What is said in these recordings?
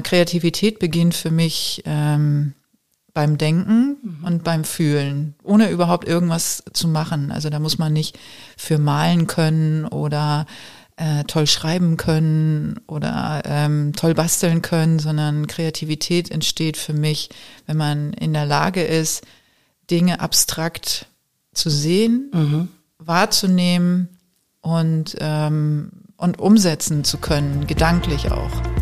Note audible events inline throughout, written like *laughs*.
Kreativität beginnt für mich ähm, beim Denken mhm. und beim Fühlen, ohne überhaupt irgendwas zu machen. Also da muss man nicht für malen können oder äh, toll schreiben können oder ähm, toll basteln können, sondern Kreativität entsteht für mich, wenn man in der Lage ist, Dinge abstrakt zu sehen, mhm. wahrzunehmen und, ähm, und umsetzen zu können, gedanklich auch.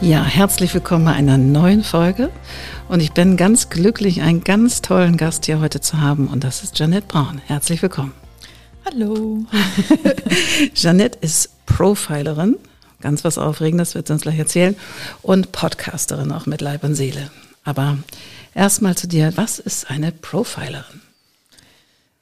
Ja, herzlich willkommen bei einer neuen Folge. Und ich bin ganz glücklich, einen ganz tollen Gast hier heute zu haben. Und das ist Janette Braun. Herzlich willkommen. Hallo. *laughs* Janette ist Profilerin. Ganz was Aufregendes, wird sie uns gleich erzählen. Und Podcasterin auch mit Leib und Seele. Aber erstmal zu dir. Was ist eine Profilerin?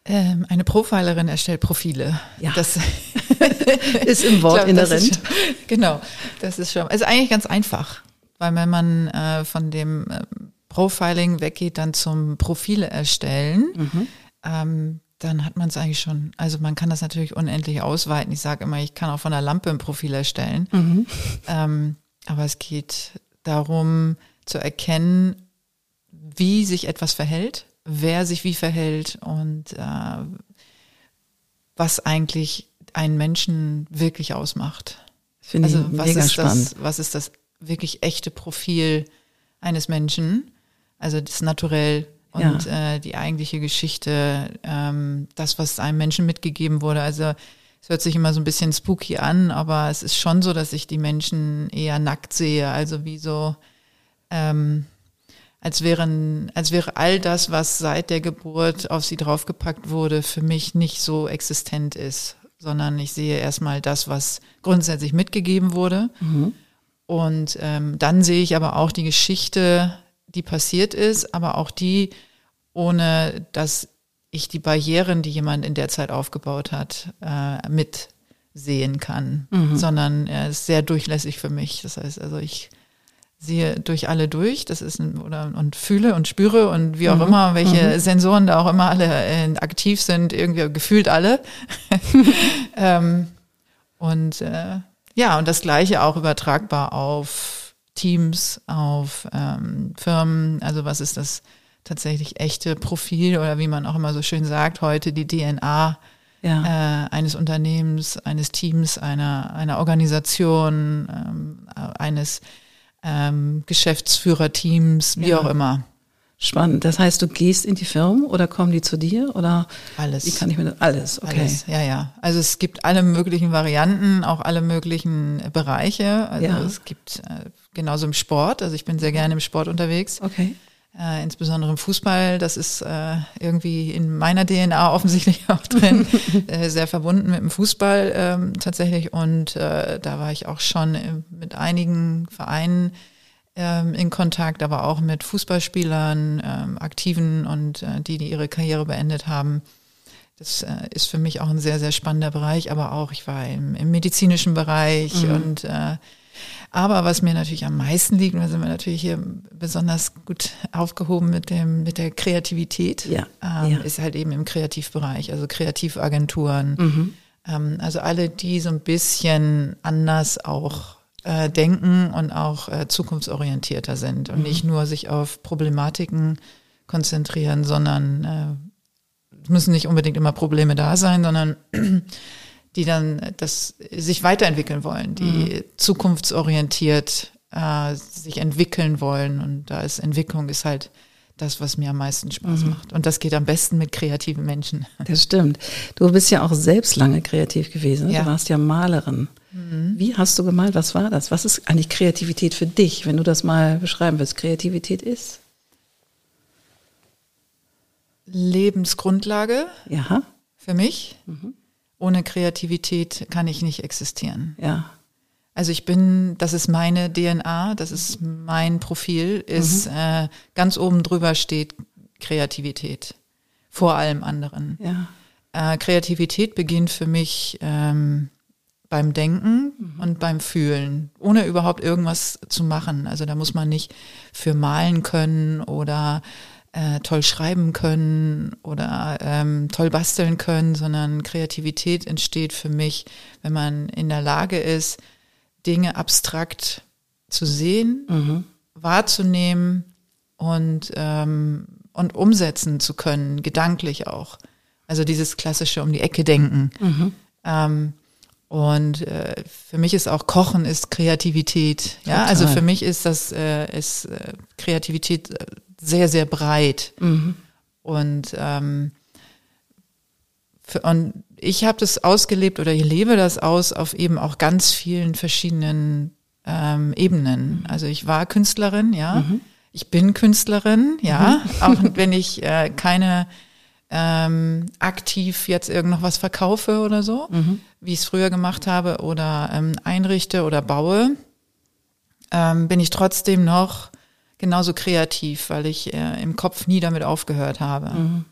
Ähm, eine Profilerin erstellt Profile. Ja. Das *laughs* ist im Wort glaub, inhärent. Schon, *laughs* genau. Das ist schon, ist eigentlich ganz einfach. Weil wenn man äh, von dem äh, Profiling weggeht, dann zum Profile erstellen, mhm. ähm, dann hat man es eigentlich schon. Also man kann das natürlich unendlich ausweiten. Ich sage immer, ich kann auch von der Lampe ein Profil erstellen. Mhm. Ähm, aber es geht darum zu erkennen, wie sich etwas verhält wer sich wie verhält und äh, was eigentlich einen Menschen wirklich ausmacht. Finde also was mega ist spannend. das, was ist das wirklich echte Profil eines Menschen? Also das Naturell und ja. äh, die eigentliche Geschichte, ähm, das, was einem Menschen mitgegeben wurde. Also es hört sich immer so ein bisschen spooky an, aber es ist schon so, dass ich die Menschen eher nackt sehe, also wie so ähm, als wären, als wäre all das, was seit der Geburt auf sie draufgepackt wurde, für mich nicht so existent ist, sondern ich sehe erstmal das, was grundsätzlich mitgegeben wurde. Mhm. Und ähm, dann sehe ich aber auch die Geschichte, die passiert ist, aber auch die, ohne dass ich die Barrieren, die jemand in der Zeit aufgebaut hat, äh, mitsehen kann, mhm. sondern er ist sehr durchlässig für mich. Das heißt, also ich sehe durch alle durch, das ist ein, oder und fühle und spüre und wie auch mhm. immer, welche mhm. Sensoren da auch immer alle äh, aktiv sind, irgendwie gefühlt alle. *laughs* ähm, und äh, ja, und das gleiche auch übertragbar auf Teams, auf ähm, Firmen, also was ist das tatsächlich echte Profil oder wie man auch immer so schön sagt, heute die DNA ja. äh, eines Unternehmens, eines Teams, einer, einer Organisation, ähm, eines ähm, Geschäftsführerteams, wie ja. auch immer. Spannend. Das heißt, du gehst in die Firmen oder kommen die zu dir oder? Alles. Wie kann ich mir das? Alles, okay. Alles, ja, ja. Also es gibt alle möglichen Varianten, auch alle möglichen Bereiche. Also ja. es gibt äh, genauso im Sport. Also ich bin sehr gerne im Sport unterwegs. Okay äh, insbesondere im Fußball. Das ist äh, irgendwie in meiner DNA *laughs* offensichtlich auch drin, *laughs* äh, sehr verbunden mit dem Fußball ähm, tatsächlich. Und äh, da war ich auch schon äh, mit einigen Vereinen ähm, in Kontakt, aber auch mit Fußballspielern, ähm, Aktiven und äh, die, die ihre Karriere beendet haben. Das äh, ist für mich auch ein sehr, sehr spannender Bereich, aber auch ich war im, im medizinischen Bereich mhm. und äh, aber was mir natürlich am meisten liegt, da sind wir natürlich hier besonders gut aufgehoben mit dem, mit der Kreativität, ja, ähm, ja. ist halt eben im Kreativbereich, also Kreativagenturen. Mhm. Ähm, also alle, die so ein bisschen anders auch äh, denken und auch äh, zukunftsorientierter sind und mhm. nicht nur sich auf Problematiken konzentrieren, sondern äh, müssen nicht unbedingt immer Probleme da sein, sondern die dann das sich weiterentwickeln wollen, die mhm. zukunftsorientiert äh, sich entwickeln wollen. Und da ist Entwicklung ist halt das, was mir am meisten Spaß mhm. macht. Und das geht am besten mit kreativen Menschen. *laughs* Das stimmt. Du bist ja auch selbst lange kreativ gewesen. Ja. Du warst ja Malerin. Mhm. Wie hast du gemalt? Was war das? Was ist eigentlich Kreativität für dich, wenn du das mal beschreiben willst? Kreativität ist? Lebensgrundlage. Ja. Für mich. Mhm ohne Kreativität kann ich nicht existieren. Ja. Also ich bin, das ist meine DNA, das ist mein Profil, ist mhm. äh, ganz oben drüber steht Kreativität vor allem anderen. Ja. Äh, Kreativität beginnt für mich ähm, beim Denken mhm. und beim Fühlen, ohne überhaupt irgendwas zu machen. Also da muss man nicht für malen können oder äh, toll schreiben können oder ähm, toll basteln können, sondern Kreativität entsteht für mich, wenn man in der Lage ist, Dinge abstrakt zu sehen, mhm. wahrzunehmen und, ähm, und umsetzen zu können, gedanklich auch. Also dieses klassische um die Ecke denken. Mhm. Ähm, und äh, für mich ist auch Kochen ist Kreativität. Ja, Total. also für mich ist das äh, ist äh, Kreativität äh, sehr sehr breit. Mhm. Und ähm, für, und ich habe das ausgelebt oder ich lebe das aus auf eben auch ganz vielen verschiedenen ähm, Ebenen. Also ich war Künstlerin, ja. Mhm. Ich bin Künstlerin, ja. Mhm. *laughs* Auch wenn ich äh, keine ähm, aktiv jetzt irgend noch was verkaufe oder so, mhm. wie ich es früher gemacht habe, oder ähm, einrichte oder baue, ähm, bin ich trotzdem noch genauso kreativ, weil ich äh, im Kopf nie damit aufgehört habe. Mhm.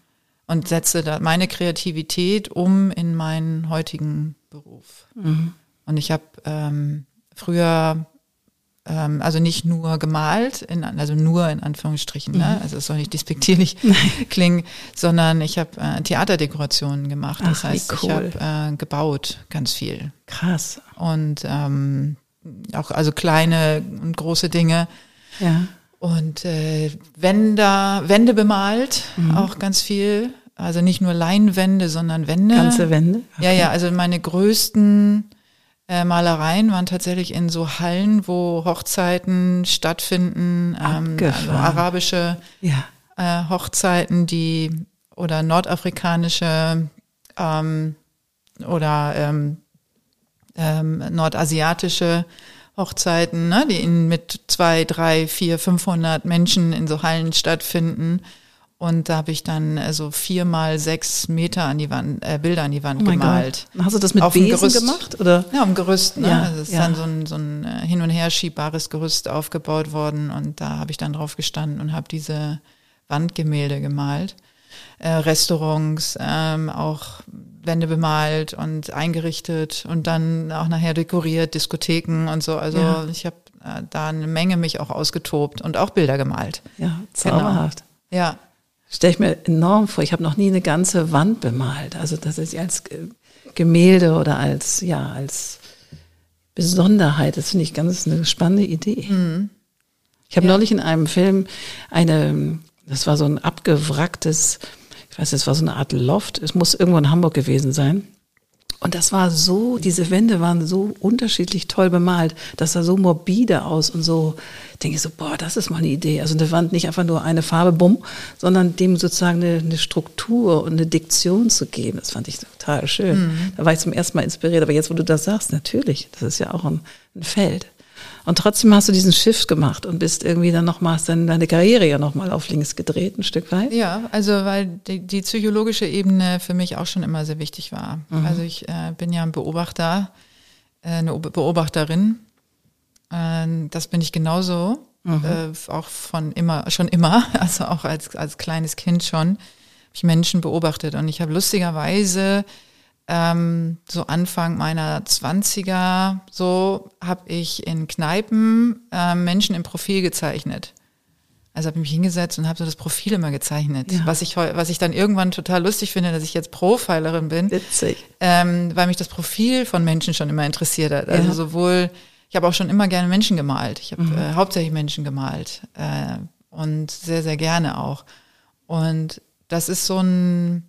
Und setze da meine Kreativität um in meinen heutigen Beruf. Mhm. Und ich habe ähm, früher ähm, also nicht nur gemalt, in, also nur in Anführungsstrichen, ne? Mhm. also es soll nicht despektierlich *laughs* klingen, sondern ich habe äh, Theaterdekorationen gemacht. Das Ach, heißt, cool. ich habe äh, gebaut ganz viel. Krass. Und ähm, auch also kleine und große Dinge. Ja. Und äh, Wände, Wände bemalt, mhm. auch ganz viel. Also nicht nur Leinwände, sondern Wände. Ganze Wände? Okay. Ja, ja, also meine größten äh, Malereien waren tatsächlich in so Hallen, wo Hochzeiten stattfinden, ähm, also arabische ja. äh, Hochzeiten, die oder nordafrikanische ähm, oder ähm, ähm, nordasiatische Hochzeiten, ne, die in, mit zwei, drei, vier, 500 Menschen in so Hallen stattfinden. Und da habe ich dann also vier mal sechs Meter an die Wand, äh, Bilder an die Wand oh gemalt. Gott. Hast du das mit Auf Besen Gerüst, gemacht? Oder? Ja, um Gerüst. Ne? Ja, also es ist ja. dann so ein, so ein äh, hin und her schiebbares Gerüst aufgebaut worden und da habe ich dann drauf gestanden und habe diese Wandgemälde gemalt. Äh, Restaurants, ähm, auch Wände bemalt und eingerichtet und dann auch nachher dekoriert, Diskotheken und so. Also ja. ich habe äh, da eine Menge mich auch ausgetobt und auch Bilder gemalt. Ja, zauberhaft. Genau. Ja stelle ich mir enorm vor. Ich habe noch nie eine ganze Wand bemalt. Also das ist als Gemälde oder als, ja, als Besonderheit. Das finde ich ganz eine spannende Idee. Mhm. Ich habe ja. neulich in einem Film eine, das war so ein abgewracktes, ich weiß, es war so eine Art Loft. Es muss irgendwo in Hamburg gewesen sein. Und das war so, diese Wände waren so unterschiedlich toll bemalt. Das sah so morbide aus und so, denke ich so, boah, das ist mal eine Idee. Also eine Wand nicht einfach nur eine Farbe, bumm, sondern dem sozusagen eine, eine Struktur und eine Diktion zu geben. Das fand ich total schön. Mhm. Da war ich zum ersten Mal inspiriert. Aber jetzt, wo du das sagst, natürlich, das ist ja auch ein, ein Feld. Und trotzdem hast du diesen Shift gemacht und bist irgendwie dann nochmal, hast dann deine Karriere ja nochmal auf links gedreht, ein Stück weit. Ja, also weil die, die psychologische Ebene für mich auch schon immer sehr wichtig war. Mhm. Also ich äh, bin ja ein Beobachter, äh, eine Beobachterin. Äh, das bin ich genauso, mhm. äh, auch von immer, schon immer, *laughs* also auch als, als kleines Kind schon, habe ich Menschen beobachtet. Und ich habe lustigerweise ähm, so Anfang meiner Zwanziger, so habe ich in Kneipen äh, Menschen im Profil gezeichnet. Also habe ich mich hingesetzt und habe so das Profil immer gezeichnet, ja. was ich was ich dann irgendwann total lustig finde, dass ich jetzt Profilerin bin, Witzig. Ähm, weil mich das Profil von Menschen schon immer interessiert hat. Also ja. sowohl ich habe auch schon immer gerne Menschen gemalt. Ich habe mhm. äh, hauptsächlich Menschen gemalt äh, und sehr sehr gerne auch. Und das ist so ein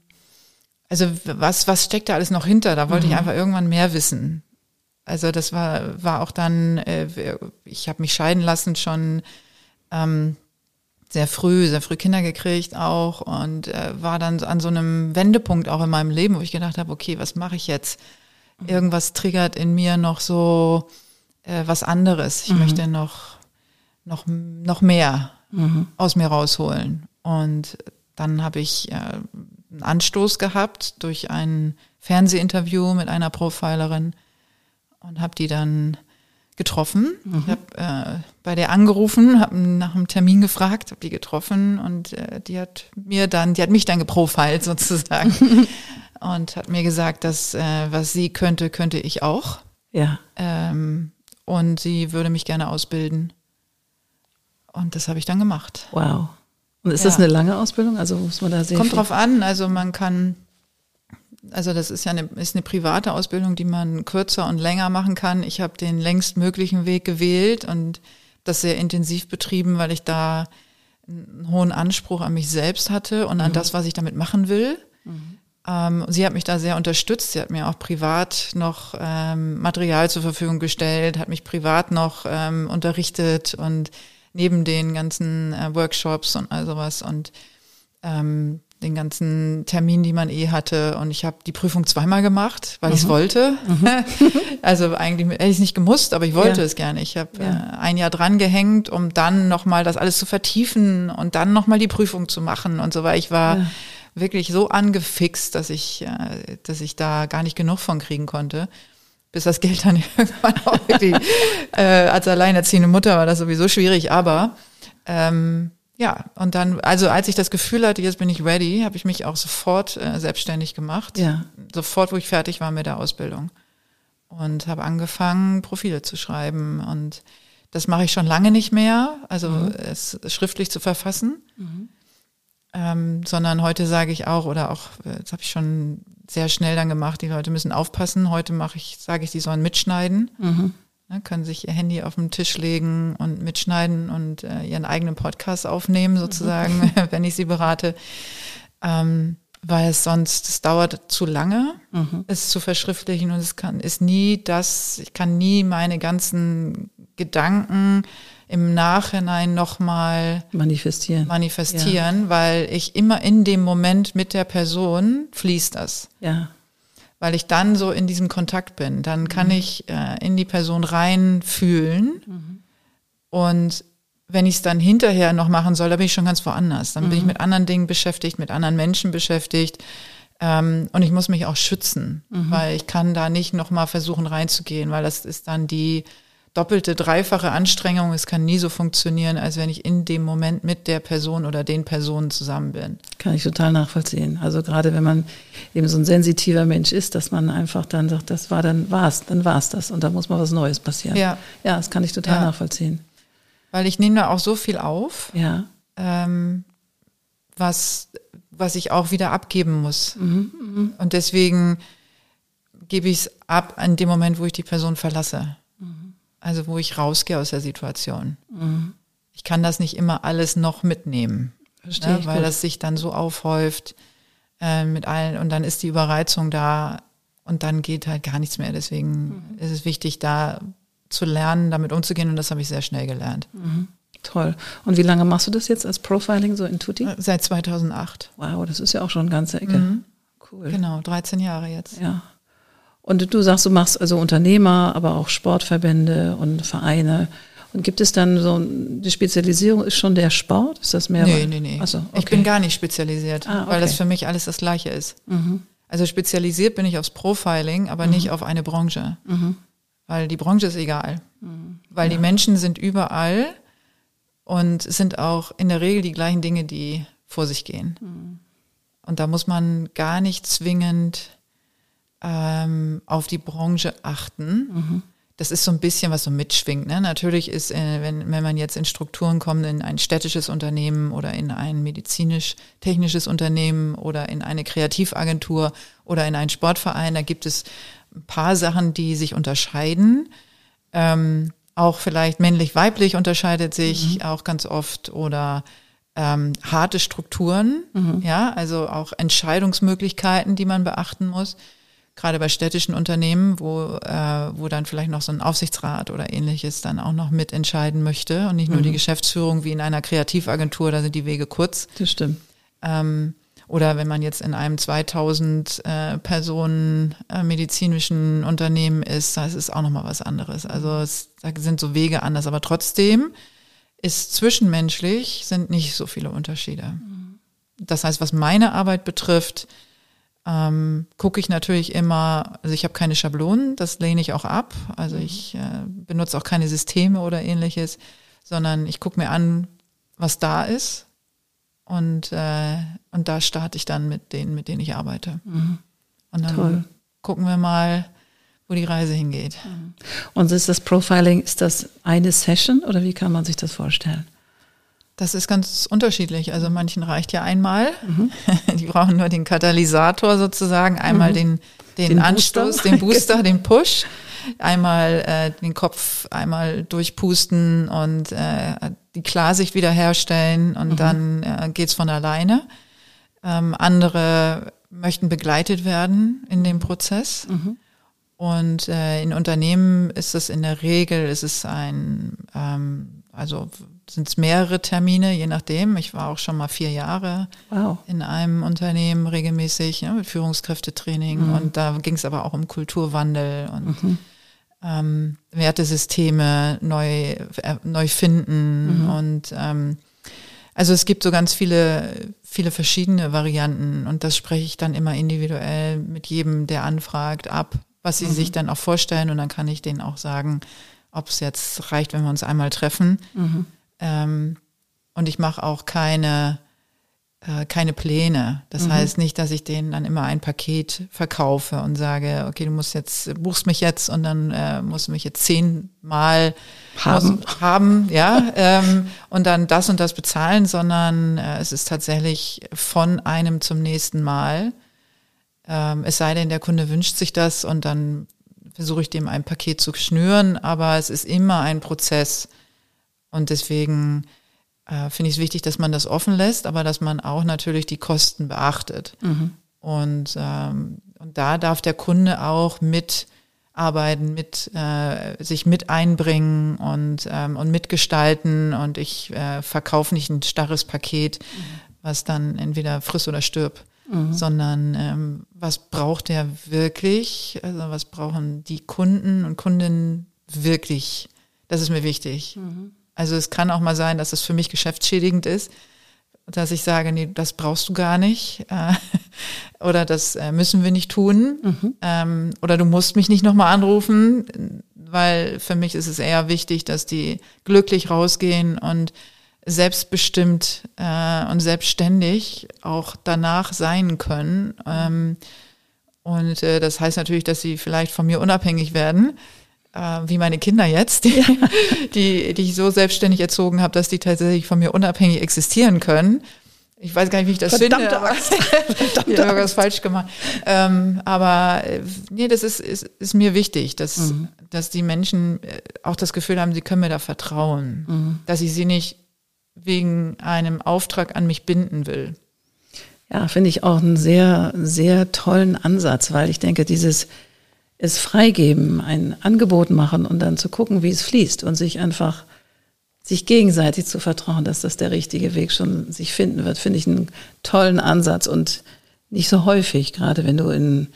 also was, was steckt da alles noch hinter? Da wollte mhm. ich einfach irgendwann mehr wissen. Also das war, war auch dann, äh, ich habe mich scheiden lassen schon ähm, sehr früh, sehr früh Kinder gekriegt auch und äh, war dann an so einem Wendepunkt auch in meinem Leben, wo ich gedacht habe, okay, was mache ich jetzt? Mhm. Irgendwas triggert in mir noch so äh, was anderes. Ich mhm. möchte noch, noch, noch mehr mhm. aus mir rausholen. Und dann habe ich äh, einen Anstoß gehabt durch ein Fernsehinterview mit einer Profilerin und habe die dann getroffen. Mhm. Ich habe äh, bei der angerufen, habe nach einem Termin gefragt, habe die getroffen und äh, die hat mir dann, die hat mich dann geprofilt *laughs* sozusagen *laughs* und hat mir gesagt, dass äh, was sie könnte, könnte ich auch. Ja. Ähm, und sie würde mich gerne ausbilden. Und das habe ich dann gemacht. Wow. Und ist ja. das eine lange Ausbildung? Also muss man da sehen? Kommt drauf an. Also man kann also das ist ja eine, ist eine private Ausbildung, die man kürzer und länger machen kann. Ich habe den längstmöglichen Weg gewählt und das sehr intensiv betrieben, weil ich da einen hohen Anspruch an mich selbst hatte und an mhm. das, was ich damit machen will. Mhm. Ähm, sie hat mich da sehr unterstützt. Sie hat mir auch privat noch ähm, Material zur Verfügung gestellt, hat mich privat noch ähm, unterrichtet und neben den ganzen äh, Workshops und all sowas und ähm, den ganzen Termin, die man eh hatte. Und ich habe die Prüfung zweimal gemacht, weil mhm. ich es wollte. Mhm. *laughs* also eigentlich hätte ich es nicht gemusst, aber ich wollte ja. es gerne. Ich habe ja. äh, ein Jahr dran gehängt, um dann nochmal das alles zu vertiefen und dann nochmal die Prüfung zu machen und so weiter. Ich war ja. wirklich so angefixt, dass ich, äh, dass ich da gar nicht genug von kriegen konnte bis das Geld dann *laughs* irgendwann auch wirklich, äh, als alleinerziehende Mutter war das sowieso schwierig, aber ähm, ja, und dann, also als ich das Gefühl hatte, jetzt bin ich ready, habe ich mich auch sofort äh, selbstständig gemacht. Ja. Sofort, wo ich fertig war mit der Ausbildung. Und habe angefangen, Profile zu schreiben. Und das mache ich schon lange nicht mehr, also mhm. es schriftlich zu verfassen. Mhm. Ähm, sondern heute sage ich auch, oder auch, äh, das habe ich schon sehr schnell dann gemacht, die Leute müssen aufpassen. Heute mache ich, sage ich, die sollen mitschneiden. Mhm. Ne, können sich ihr Handy auf den Tisch legen und mitschneiden und äh, ihren eigenen Podcast aufnehmen, sozusagen, mhm. *laughs* wenn ich sie berate. Ähm, weil es sonst, es dauert zu lange, mhm. es zu verschriftlichen und es kann, ist nie das, ich kann nie meine ganzen Gedanken im Nachhinein nochmal manifestieren, manifestieren ja. weil ich immer in dem Moment mit der Person fließt das. Ja weil ich dann so in diesem Kontakt bin. Dann kann mhm. ich äh, in die Person reinfühlen mhm. und wenn ich es dann hinterher noch machen soll, da bin ich schon ganz woanders. Dann mhm. bin ich mhm. mit anderen Dingen beschäftigt, mit anderen Menschen beschäftigt. Ähm, und ich muss mich auch schützen, mhm. weil ich kann da nicht nochmal versuchen reinzugehen, weil das ist dann die doppelte, dreifache Anstrengung. Es kann nie so funktionieren, als wenn ich in dem Moment mit der Person oder den Personen zusammen bin. Kann ich total nachvollziehen. Also gerade wenn man eben so ein sensitiver Mensch ist, dass man einfach dann sagt, das war dann war's, dann war's das und da muss mal was Neues passieren. Ja, ja, das kann ich total ja. nachvollziehen. Weil ich nehme da auch so viel auf, ja. ähm, was was ich auch wieder abgeben muss. Mhm, mh. Und deswegen gebe ich es ab in dem Moment, wo ich die Person verlasse. Also wo ich rausgehe aus der Situation. Mhm. Ich kann das nicht immer alles noch mitnehmen, ne, weil gut. das sich dann so aufhäuft äh, mit allen und dann ist die Überreizung da und dann geht halt gar nichts mehr. Deswegen mhm. ist es wichtig, da zu lernen, damit umzugehen und das habe ich sehr schnell gelernt. Mhm. Toll. Und wie lange machst du das jetzt als Profiling so in Tutti? Seit 2008. Wow, das ist ja auch schon eine ganze Ecke. Mhm. Cool. Genau, 13 Jahre jetzt. Ja. Und du sagst, du machst also Unternehmer, aber auch Sportverbände und Vereine. Und gibt es dann so, die Spezialisierung ist schon der Sport? Ist das mehr? Nee, nee, nee. Achso, okay. Ich bin gar nicht spezialisiert, ah, okay. weil das für mich alles das Gleiche ist. Mhm. Also spezialisiert bin ich aufs Profiling, aber mhm. nicht auf eine Branche. Mhm. Weil die Branche ist egal. Mhm. Weil ja. die Menschen sind überall und es sind auch in der Regel die gleichen Dinge, die vor sich gehen. Mhm. Und da muss man gar nicht zwingend ähm, auf die Branche achten. Mhm. Das ist so ein bisschen, was so mitschwingt. Ne? Natürlich ist, äh, wenn, wenn man jetzt in Strukturen kommt, in ein städtisches Unternehmen oder in ein medizinisch-technisches Unternehmen oder in eine Kreativagentur oder in einen Sportverein, da gibt es ein paar Sachen, die sich unterscheiden. Ähm, auch vielleicht männlich-weiblich unterscheidet sich mhm. auch ganz oft oder ähm, harte Strukturen, mhm. ja, also auch Entscheidungsmöglichkeiten, die man beachten muss gerade bei städtischen Unternehmen, wo, äh, wo dann vielleicht noch so ein Aufsichtsrat oder ähnliches dann auch noch mitentscheiden möchte und nicht nur mhm. die Geschäftsführung wie in einer Kreativagentur, da sind die Wege kurz. Das stimmt. Ähm, oder wenn man jetzt in einem 2000 äh, Personen äh, medizinischen Unternehmen ist, das ist auch nochmal was anderes. Also es, da sind so Wege anders, aber trotzdem ist zwischenmenschlich sind nicht so viele Unterschiede. Mhm. Das heißt, was meine Arbeit betrifft, ähm, gucke ich natürlich immer, also ich habe keine Schablonen, das lehne ich auch ab. Also ich äh, benutze auch keine Systeme oder ähnliches, sondern ich gucke mir an, was da ist. Und, äh, und da starte ich dann mit denen, mit denen ich arbeite. Mhm. Und dann Toll. gucken wir mal, wo die Reise hingeht. Mhm. Und ist das Profiling, ist das eine Session oder wie kann man sich das vorstellen? Das ist ganz unterschiedlich. Also manchen reicht ja einmal. Mhm. *laughs* Die brauchen nur den Katalysator sozusagen, einmal mhm. den, den, den, Anstoß, Booster. den *laughs* Booster, den Push, einmal äh, den Kopf einmal durchpusten und äh, die Klarsicht wiederherstellen und mhm. dann äh, geht's von alleine. Ähm, andere möchten begleitet werden in dem Prozess. Mhm. Und äh, in Unternehmen ist es in der Regel, ist es ein, ähm, also sind es mehrere Termine, je nachdem. Ich war auch schon mal vier Jahre wow. in einem Unternehmen regelmäßig ja, mit Führungskräftetraining mhm. und da ging es aber auch um Kulturwandel und mhm. ähm, Wertesysteme neu, äh, neu finden mhm. und ähm, also es gibt so ganz viele, viele verschiedene Varianten und das spreche ich dann immer individuell mit jedem, der anfragt, ab, was sie sich mhm. dann auch vorstellen und dann kann ich denen auch sagen, ob es jetzt reicht, wenn wir uns einmal treffen. Mhm. Ähm, und ich mache auch keine, äh, keine Pläne. Das mhm. heißt nicht, dass ich denen dann immer ein Paket verkaufe und sage, okay, du musst jetzt, buchst mich jetzt und dann äh, musst du mich jetzt zehnmal haben, haben ja, ähm, und dann das und das bezahlen, sondern äh, es ist tatsächlich von einem zum nächsten Mal. Ähm, es sei denn, der Kunde wünscht sich das und dann versuche ich dem ein Paket zu schnüren, aber es ist immer ein Prozess. Und deswegen äh, finde ich es wichtig, dass man das offen lässt, aber dass man auch natürlich die Kosten beachtet. Mhm. Und, ähm, und da darf der Kunde auch mitarbeiten, mit äh, sich mit einbringen und, ähm, und mitgestalten. Und ich äh, verkaufe nicht ein starres Paket, mhm. was dann entweder friss oder stirb. Mhm. sondern ähm, was braucht er wirklich? Also was brauchen die Kunden und Kundinnen wirklich? Das ist mir wichtig. Mhm. Also es kann auch mal sein, dass es für mich geschäftsschädigend ist, dass ich sage, nee, das brauchst du gar nicht äh, *laughs* oder das äh, müssen wir nicht tun mhm. ähm, oder du musst mich nicht nochmal anrufen, weil für mich ist es eher wichtig, dass die glücklich rausgehen und selbstbestimmt äh, und selbstständig auch danach sein können. Ähm, und äh, das heißt natürlich, dass sie vielleicht von mir unabhängig werden äh, wie meine Kinder jetzt, die, *laughs* die, die ich so selbstständig erzogen habe, dass die tatsächlich von mir unabhängig existieren können. Ich weiß gar nicht, wie ich das Verdammte finde. Aber Verdammte *laughs* ich habe was falsch gemacht. Ähm, aber äh, nee, das ist, ist, ist mir wichtig, dass, mhm. dass die Menschen äh, auch das Gefühl haben, sie können mir da vertrauen. Mhm. Dass ich sie nicht wegen einem Auftrag an mich binden will. Ja, finde ich auch einen sehr, sehr tollen Ansatz, weil ich denke, dieses es freigeben, ein Angebot machen und dann zu gucken, wie es fließt und sich einfach sich gegenseitig zu vertrauen, dass das der richtige Weg schon sich finden wird, finde ich einen tollen Ansatz und nicht so häufig, gerade wenn du in,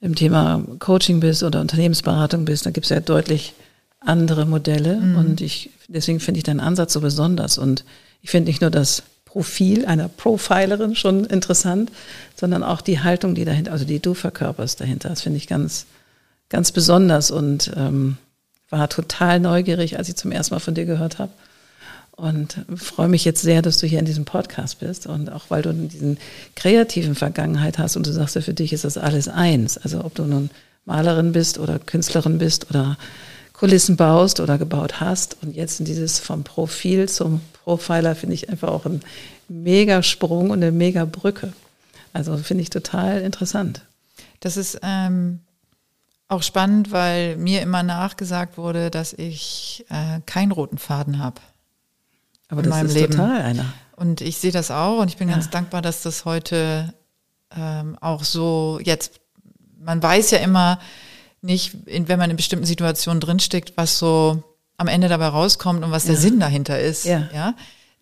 im Thema Coaching bist oder Unternehmensberatung bist, da gibt es ja deutlich andere Modelle mhm. und ich, deswegen finde ich deinen Ansatz so besonders und ich finde nicht nur das Profil einer Profilerin schon interessant, sondern auch die Haltung, die dahinter, also die du verkörperst dahinter, das finde ich ganz, ganz besonders und ähm, war total neugierig, als ich zum ersten Mal von dir gehört habe. Und freue mich jetzt sehr, dass du hier in diesem Podcast bist und auch weil du diesen kreativen Vergangenheit hast und du sagst ja, für dich ist das alles eins. Also ob du nun Malerin bist oder Künstlerin bist oder Kulissen baust oder gebaut hast und jetzt in dieses vom Profil zum Profiler finde ich einfach auch ein mega Sprung und eine mega Brücke. Also finde ich total interessant. Das ist ähm, auch spannend, weil mir immer nachgesagt wurde, dass ich äh, keinen roten Faden habe. Aber das ist Leben. total einer. Und ich sehe das auch und ich bin ja. ganz dankbar, dass das heute ähm, auch so jetzt, man weiß ja immer nicht, in, wenn man in bestimmten Situationen drinsteckt, was so am Ende dabei rauskommt und was ja. der Sinn dahinter ist. Ja. ja.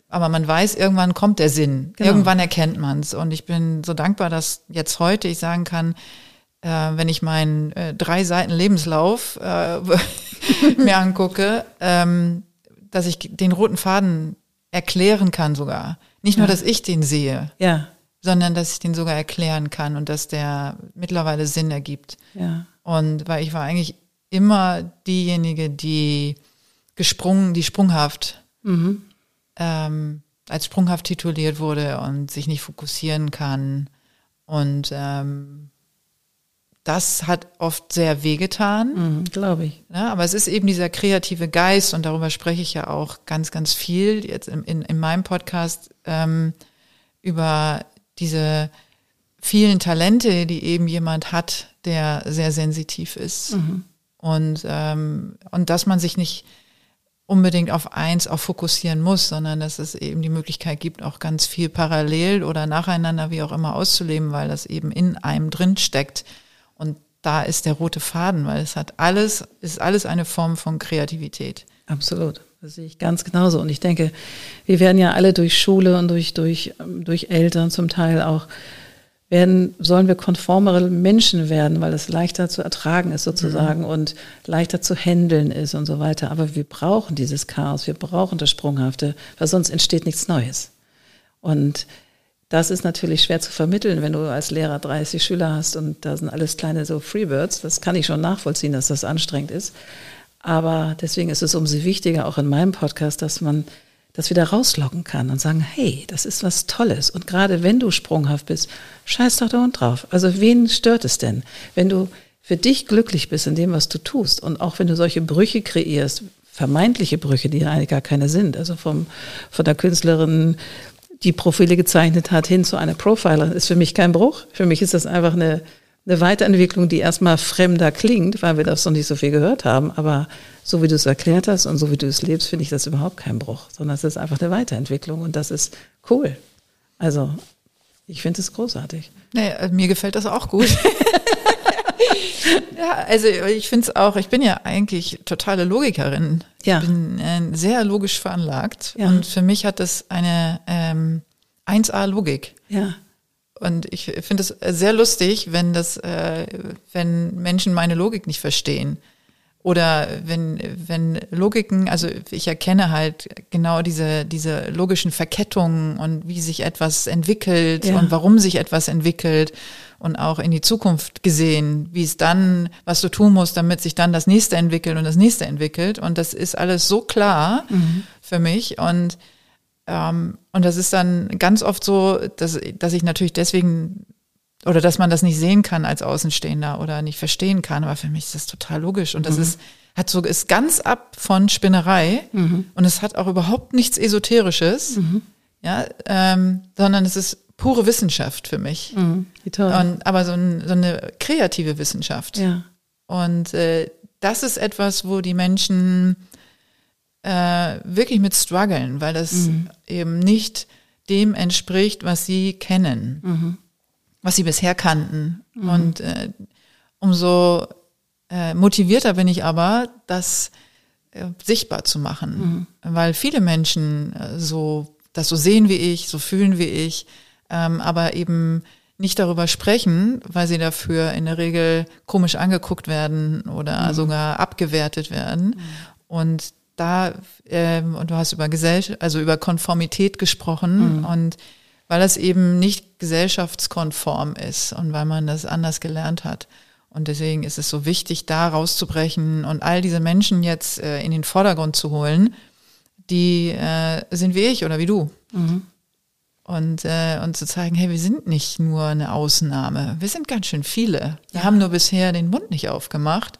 Aber man weiß, irgendwann kommt der Sinn. Genau. Irgendwann erkennt man es. Und ich bin so dankbar, dass jetzt heute ich sagen kann, äh, wenn ich meinen äh, drei Seiten Lebenslauf äh, *laughs* mir angucke, ähm, dass ich den roten Faden erklären kann sogar. Nicht nur, ja. dass ich den sehe. Ja. sondern dass ich den sogar erklären kann und dass der mittlerweile Sinn ergibt. Ja. Und weil ich war eigentlich immer diejenige, die gesprungen, die sprunghaft Mhm. ähm, als sprunghaft tituliert wurde und sich nicht fokussieren kann. Und ähm, das hat oft sehr wehgetan. Mhm, Glaube ich. Ne? Aber es ist eben dieser kreative Geist und darüber spreche ich ja auch ganz, ganz viel jetzt in, in, in meinem Podcast ähm, über diese vielen Talente, die eben jemand hat, der sehr sensitiv ist. Und, ähm, und dass man sich nicht unbedingt auf eins auch fokussieren muss, sondern dass es eben die Möglichkeit gibt, auch ganz viel parallel oder nacheinander, wie auch immer, auszuleben, weil das eben in einem drin steckt. Und da ist der rote Faden, weil es hat alles, ist alles eine Form von Kreativität. Absolut. Das sehe ich ganz genauso. Und ich denke, wir werden ja alle durch Schule und durch, durch, ähm, durch Eltern zum Teil auch werden, sollen wir konformere Menschen werden, weil es leichter zu ertragen ist sozusagen und leichter zu handeln ist und so weiter. Aber wir brauchen dieses Chaos, wir brauchen das Sprunghafte, weil sonst entsteht nichts Neues. Und das ist natürlich schwer zu vermitteln, wenn du als Lehrer 30 Schüler hast und da sind alles kleine so Freebirds. Das kann ich schon nachvollziehen, dass das anstrengend ist. Aber deswegen ist es umso wichtiger, auch in meinem Podcast, dass man das wieder rauslocken kann und sagen, hey, das ist was Tolles. Und gerade wenn du sprunghaft bist, scheiß doch da und drauf. Also wen stört es denn? Wenn du für dich glücklich bist in dem, was du tust und auch wenn du solche Brüche kreierst, vermeintliche Brüche, die eigentlich gar keine sind, also vom, von der Künstlerin, die Profile gezeichnet hat, hin zu einer Profilerin, ist für mich kein Bruch. Für mich ist das einfach eine, eine Weiterentwicklung, die erstmal fremder klingt, weil wir das noch nicht so viel gehört haben. Aber so wie du es erklärt hast und so wie du es lebst, finde ich das überhaupt kein Bruch, sondern es ist einfach eine Weiterentwicklung und das ist cool. Also ich finde es großartig. Nee, mir gefällt das auch gut. *laughs* ja, also ich finde es auch, ich bin ja eigentlich totale Logikerin. Ja. Ich bin äh, sehr logisch veranlagt. Ja. Und für mich hat das eine ähm, 1A-Logik. Ja. Und ich finde es sehr lustig, wenn das, äh, wenn Menschen meine Logik nicht verstehen. Oder wenn, wenn Logiken, also ich erkenne halt genau diese, diese logischen Verkettungen und wie sich etwas entwickelt Ja. und warum sich etwas entwickelt und auch in die Zukunft gesehen, wie es dann, was du tun musst, damit sich dann das nächste entwickelt und das nächste entwickelt. Und das ist alles so klar für mich und ähm, und das ist dann ganz oft so, dass, dass ich natürlich deswegen oder dass man das nicht sehen kann als Außenstehender oder nicht verstehen kann, aber für mich ist das total logisch. Und das ist hat so ist ganz ab von Spinnerei. Und es hat auch überhaupt nichts Esoterisches, ja, ähm, sondern es ist pure Wissenschaft für mich. Toll. Und, aber so, ein, so eine kreative Wissenschaft. ja. Und äh, das ist etwas, wo die Menschen äh, wirklich mit strugglen, weil das eben nicht dem entspricht, was sie kennen, was sie bisher kannten. Und äh, umso äh, motivierter bin ich aber, das äh, sichtbar zu machen, weil viele Menschen äh, so das so sehen wie ich, so fühlen wie ich, ähm, aber eben nicht darüber sprechen, weil sie dafür in der Regel komisch angeguckt werden oder sogar abgewertet werden. Und da, ähm, und du hast über Gesellschaft, also über Konformität gesprochen und weil das eben nicht gesellschaftskonform ist und weil man das anders gelernt hat. Und deswegen ist es so wichtig, da rauszubrechen und all diese Menschen jetzt äh, in den Vordergrund zu holen, die äh, sind wie ich oder wie du. Und, äh, und zu zeigen, hey, wir sind nicht nur eine Ausnahme, wir sind ganz schön viele. Wir haben nur bisher den Mund nicht aufgemacht,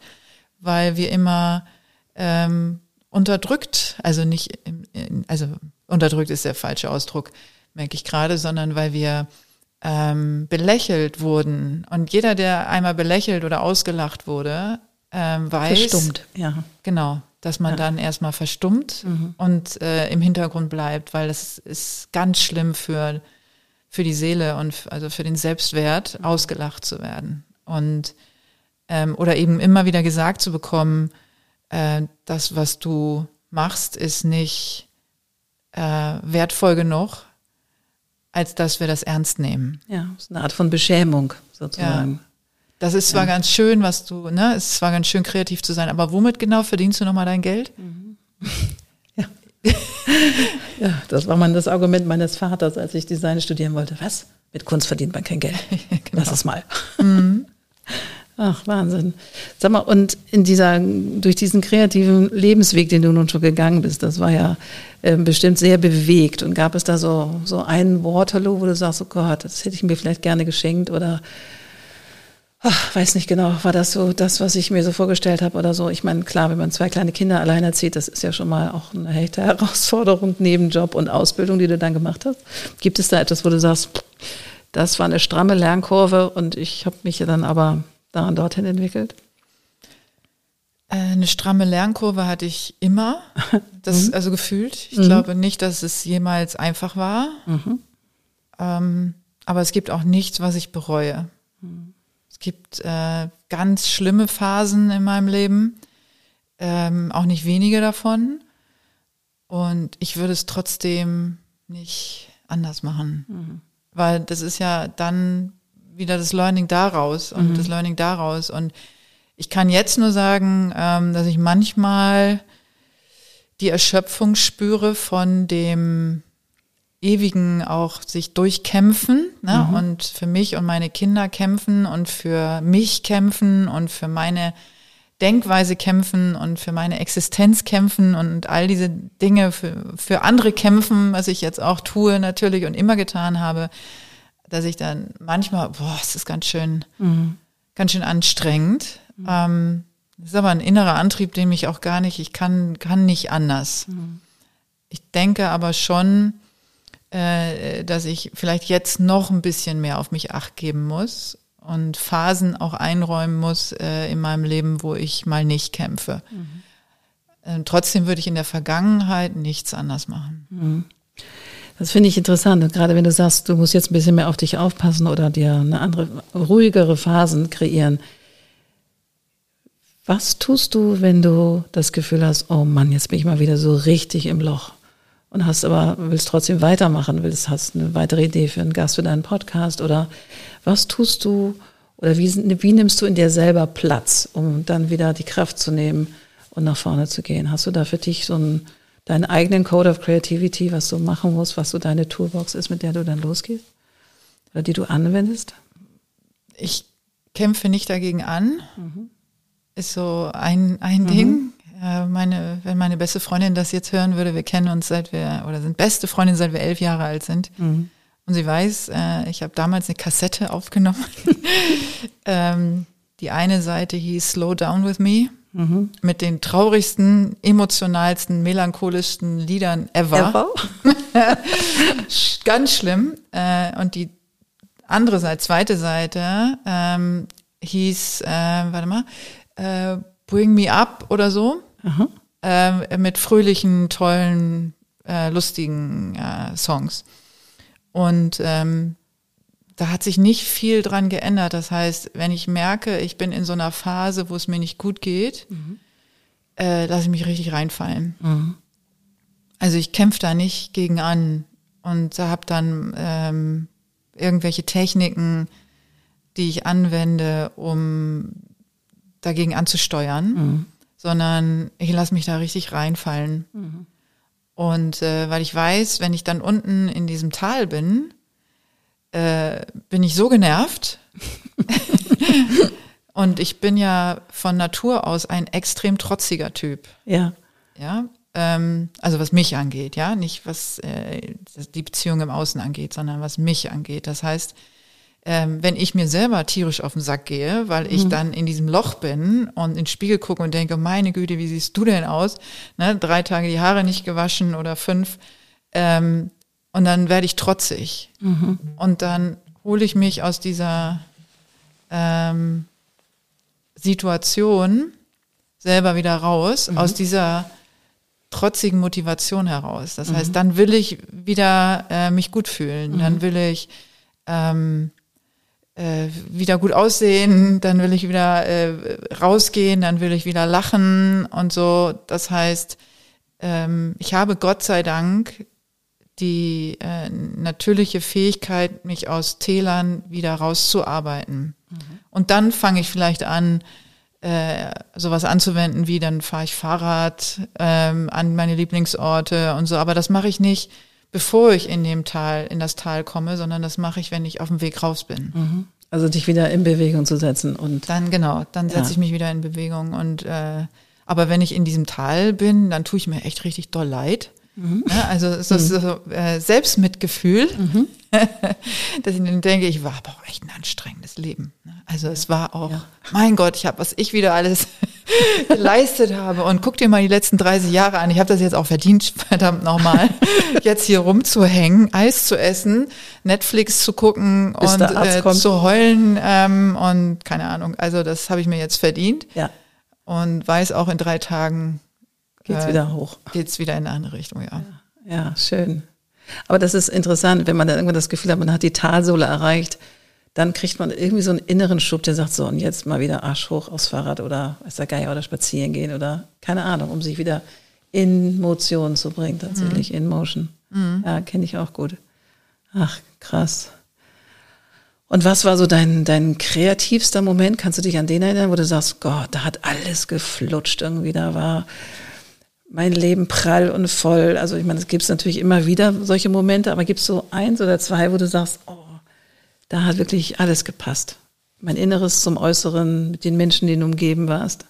weil wir immer ähm, unterdrückt, also nicht, also unterdrückt ist der falsche Ausdruck, merke ich gerade, sondern weil wir ähm, belächelt wurden. Und jeder, der einmal belächelt oder ausgelacht wurde, ähm, weiß, Verstummt. Ja. Genau, dass man dann erstmal verstummt und äh, im Hintergrund bleibt, weil das ist ganz schlimm für, für die Seele und also für den Selbstwert, ausgelacht zu werden. Und ähm, oder eben immer wieder gesagt zu bekommen, äh, das, was du machst, ist nicht äh, wertvoll genug, als dass wir das ernst nehmen. Ja. Das ist eine Art von Beschämung sozusagen. Das ist zwar ganz schön, was du, ne, es ist zwar ganz schön kreativ zu sein, aber womit genau verdienst du nochmal dein Geld? *laughs* *laughs* Ja. das war mal das Argument meines Vaters, als ich Design studieren wollte. Was? Mit Kunst verdient man kein Geld. *laughs* genau. Lass es mal. Mhm. Ach, Wahnsinn. Sag mal, und in dieser, durch diesen kreativen Lebensweg, den du nun schon gegangen bist, das war ja äh, bestimmt sehr bewegt. Und gab es da so, so ein Waterloo, wo du sagst, oh Gott, das hätte ich mir vielleicht gerne geschenkt oder ach, weiß nicht genau, war das so das, was ich mir so vorgestellt habe oder so. Ich meine, klar, wenn man zwei kleine Kinder allein erzieht, das ist ja schon mal auch eine echte Herausforderung neben Job und Ausbildung, die du dann gemacht hast. Gibt es da etwas, wo du sagst, das war eine stramme Lernkurve und ich habe mich dann aber daran dorthin entwickelt? Äh, eine stramme Lernkurve hatte ich immer, *laughs* das mhm. also gefühlt. Ich mhm. glaube nicht, dass es jemals einfach war. Mhm. Ähm, aber es gibt auch nichts, was ich bereue. Mhm. Es gibt äh, ganz schlimme Phasen in meinem Leben, ähm, auch nicht wenige davon. Und ich würde es trotzdem nicht anders machen. Mhm. Weil das ist ja dann wieder das Learning daraus und mhm. das Learning daraus. Und ich kann jetzt nur sagen, ähm, dass ich manchmal die Erschöpfung spüre von dem ewigen auch sich durchkämpfen ne? Mhm. und für mich und meine Kinder kämpfen und für mich kämpfen und für meine Denkweise kämpfen und für meine Existenz kämpfen und all diese Dinge für, für andere kämpfen, was ich jetzt auch tue natürlich und immer getan habe dass ich dann manchmal, boah, es ist ganz schön, mhm. ganz schön anstrengend. Mhm. Ähm, das ist aber ein innerer Antrieb, den mich auch gar nicht, ich kann, kann nicht anders. Mhm. Ich denke aber schon, äh, dass ich vielleicht jetzt noch ein bisschen mehr auf mich acht geben muss und Phasen auch einräumen muss äh, in meinem Leben, wo ich mal nicht kämpfe. Mhm. Äh, trotzdem würde ich in der Vergangenheit nichts anders machen. Mhm. Das finde ich interessant. Und gerade wenn du sagst, du musst jetzt ein bisschen mehr auf dich aufpassen oder dir eine andere, ruhigere Phasen kreieren. Was tust du, wenn du das Gefühl hast, oh Mann, jetzt bin ich mal wieder so richtig im Loch und hast aber, willst trotzdem weitermachen, willst, hast eine weitere Idee für einen Gast für deinen Podcast oder was tust du oder wie, wie nimmst du in dir selber Platz, um dann wieder die Kraft zu nehmen und nach vorne zu gehen? Hast du da für dich so ein deinen eigenen Code of Creativity, was du machen musst, was so deine Toolbox ist, mit der du dann losgehst? Oder die du anwendest? Ich kämpfe nicht dagegen an. Mhm. Ist so ein, ein mhm. Ding. Meine, wenn meine beste Freundin das jetzt hören würde, wir kennen uns seit wir, oder sind beste Freundin, seit wir elf Jahre alt sind. Mhm. Und sie weiß, äh, ich habe damals eine Kassette *laughs* aufgenommen. *laughs* ähm, die eine Seite hieß Slow Down With Me Mhm. Mit den traurigsten, emotionalsten, melancholischsten Liedern ever. ever? *laughs* Ganz schlimm. Äh, und die andere Seite, zweite Seite, ähm, hieß, äh, warte mal, äh, Bring Me Up oder so. Äh, mit fröhlichen, tollen, äh, lustigen äh, Songs. Und ähm, da hat sich nicht viel dran geändert. Das heißt, wenn ich merke, ich bin in so einer Phase, wo es mir nicht gut geht, mhm. äh, lasse ich mich richtig reinfallen. Mhm. Also ich kämpfe da nicht gegen an und habe dann ähm, irgendwelche Techniken, die ich anwende, um dagegen anzusteuern, mhm. sondern ich lasse mich da richtig reinfallen. Mhm. Und äh, weil ich weiß, wenn ich dann unten in diesem Tal bin, äh, bin ich so genervt. *laughs* und ich bin ja von Natur aus ein extrem trotziger Typ. Ja. Ja. Ähm, also was mich angeht, ja, nicht was äh, die Beziehung im Außen angeht, sondern was mich angeht. Das heißt, ähm, wenn ich mir selber tierisch auf den Sack gehe, weil ich mhm. dann in diesem Loch bin und in den Spiegel gucke und denke, meine Güte, wie siehst du denn aus? Ne, drei Tage die Haare nicht gewaschen oder fünf, ähm, und dann werde ich trotzig. Mhm. Und dann hole ich mich aus dieser ähm, Situation selber wieder raus, mhm. aus dieser trotzigen Motivation heraus. Das mhm. heißt, dann will ich wieder äh, mich gut fühlen, dann mhm. will ich ähm, äh, wieder gut aussehen, dann will ich wieder äh, rausgehen, dann will ich wieder lachen und so. Das heißt, ähm, ich habe Gott sei Dank die äh, natürliche Fähigkeit, mich aus Tälern wieder rauszuarbeiten. Mhm. Und dann fange ich vielleicht an, äh, sowas anzuwenden, wie dann fahre ich Fahrrad ähm, an meine Lieblingsorte und so. Aber das mache ich nicht bevor ich in dem Tal, in das Tal komme, sondern das mache ich, wenn ich auf dem Weg raus bin. Mhm. Also dich wieder in Bewegung zu setzen und dann genau, dann setze ja. ich mich wieder in Bewegung und äh, aber wenn ich in diesem Tal bin, dann tue ich mir echt richtig doll leid. Mhm. Ja, also ist mhm. so äh, Selbstmitgefühl, mhm. *laughs* dass ich dann denke, ich war aber auch echt ein anstrengendes Leben. Ne? Also es war auch, ja. mein Gott, ich habe, was ich wieder alles *laughs* geleistet habe. Und guck dir mal die letzten 30 Jahre an. Ich habe das jetzt auch verdient, *laughs* verdammt nochmal, jetzt hier rumzuhängen, Eis zu essen, Netflix zu gucken Bis und äh, zu heulen ähm, und keine Ahnung. Also das habe ich mir jetzt verdient. Ja. Und weiß auch in drei Tagen Geht's äh, wieder hoch. Geht's wieder in eine andere Richtung, ja. ja. Ja, schön. Aber das ist interessant, wenn man dann irgendwann das Gefühl hat, man hat die Talsohle erreicht, dann kriegt man irgendwie so einen inneren Schub, der sagt so, und jetzt mal wieder Arsch hoch aufs Fahrrad oder weiß der Geier oder spazieren gehen oder keine Ahnung, um sich wieder in Motion zu bringen, tatsächlich, mhm. in Motion. Mhm. Ja, kenne ich auch gut. Ach, krass. Und was war so dein, dein kreativster Moment? Kannst du dich an den erinnern, wo du sagst, Gott, da hat alles geflutscht irgendwie, da war mein Leben prall und voll. Also ich meine, es gibt natürlich immer wieder solche Momente, aber gibt es so eins oder zwei, wo du sagst, oh, da hat wirklich alles gepasst. Mein Inneres zum Äußeren, mit den Menschen, die du umgeben warst.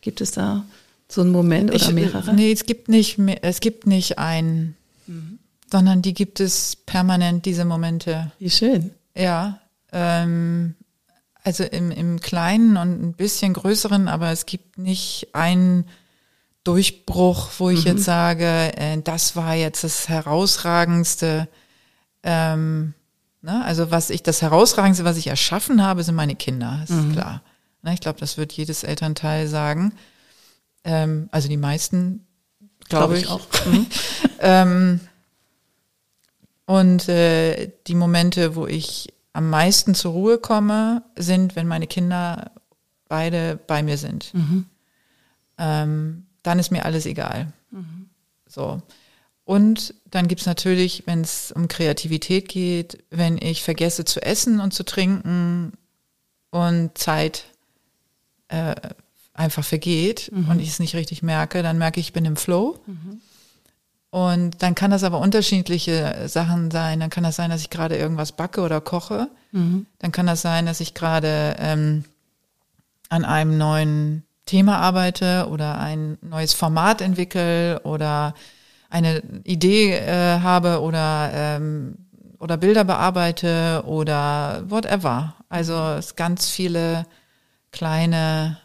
Gibt es da so einen Moment oder ich, mehrere? Nee, es gibt nicht, es gibt nicht einen, mhm. sondern die gibt es permanent, diese Momente. Wie schön. Ja, ähm, also im, im Kleinen und ein bisschen größeren, aber es gibt nicht einen Durchbruch, wo ich mhm. jetzt sage, äh, das war jetzt das herausragendste. Ähm, ne? Also was ich, das herausragendste, was ich erschaffen habe, sind meine Kinder, das mhm. ist klar. Ne? Ich glaube, das wird jedes Elternteil sagen. Ähm, also die meisten, glaube glaub ich. ich. auch. *laughs* Mhm. ähm, und äh, die Momente, wo ich am meisten zur Ruhe komme, sind, wenn meine Kinder beide bei mir sind. Mhm. Ähm, dann ist mir alles egal. Mhm. So. Und dann gibt's natürlich, wenn es um Kreativität geht, wenn ich vergesse zu essen und zu trinken und Zeit äh, einfach vergeht mhm. und ich es nicht richtig merke, dann merke ich, ich bin im Flow. Mhm. Und dann kann das aber unterschiedliche Sachen sein. Dann kann das sein, dass ich gerade irgendwas backe oder koche. Mhm. Dann kann das sein, dass ich gerade ähm, an einem neuen Thema arbeite oder ein neues Format entwickle oder eine Idee äh, habe oder ähm, oder Bilder bearbeite oder whatever. Also es ganz viele kleine,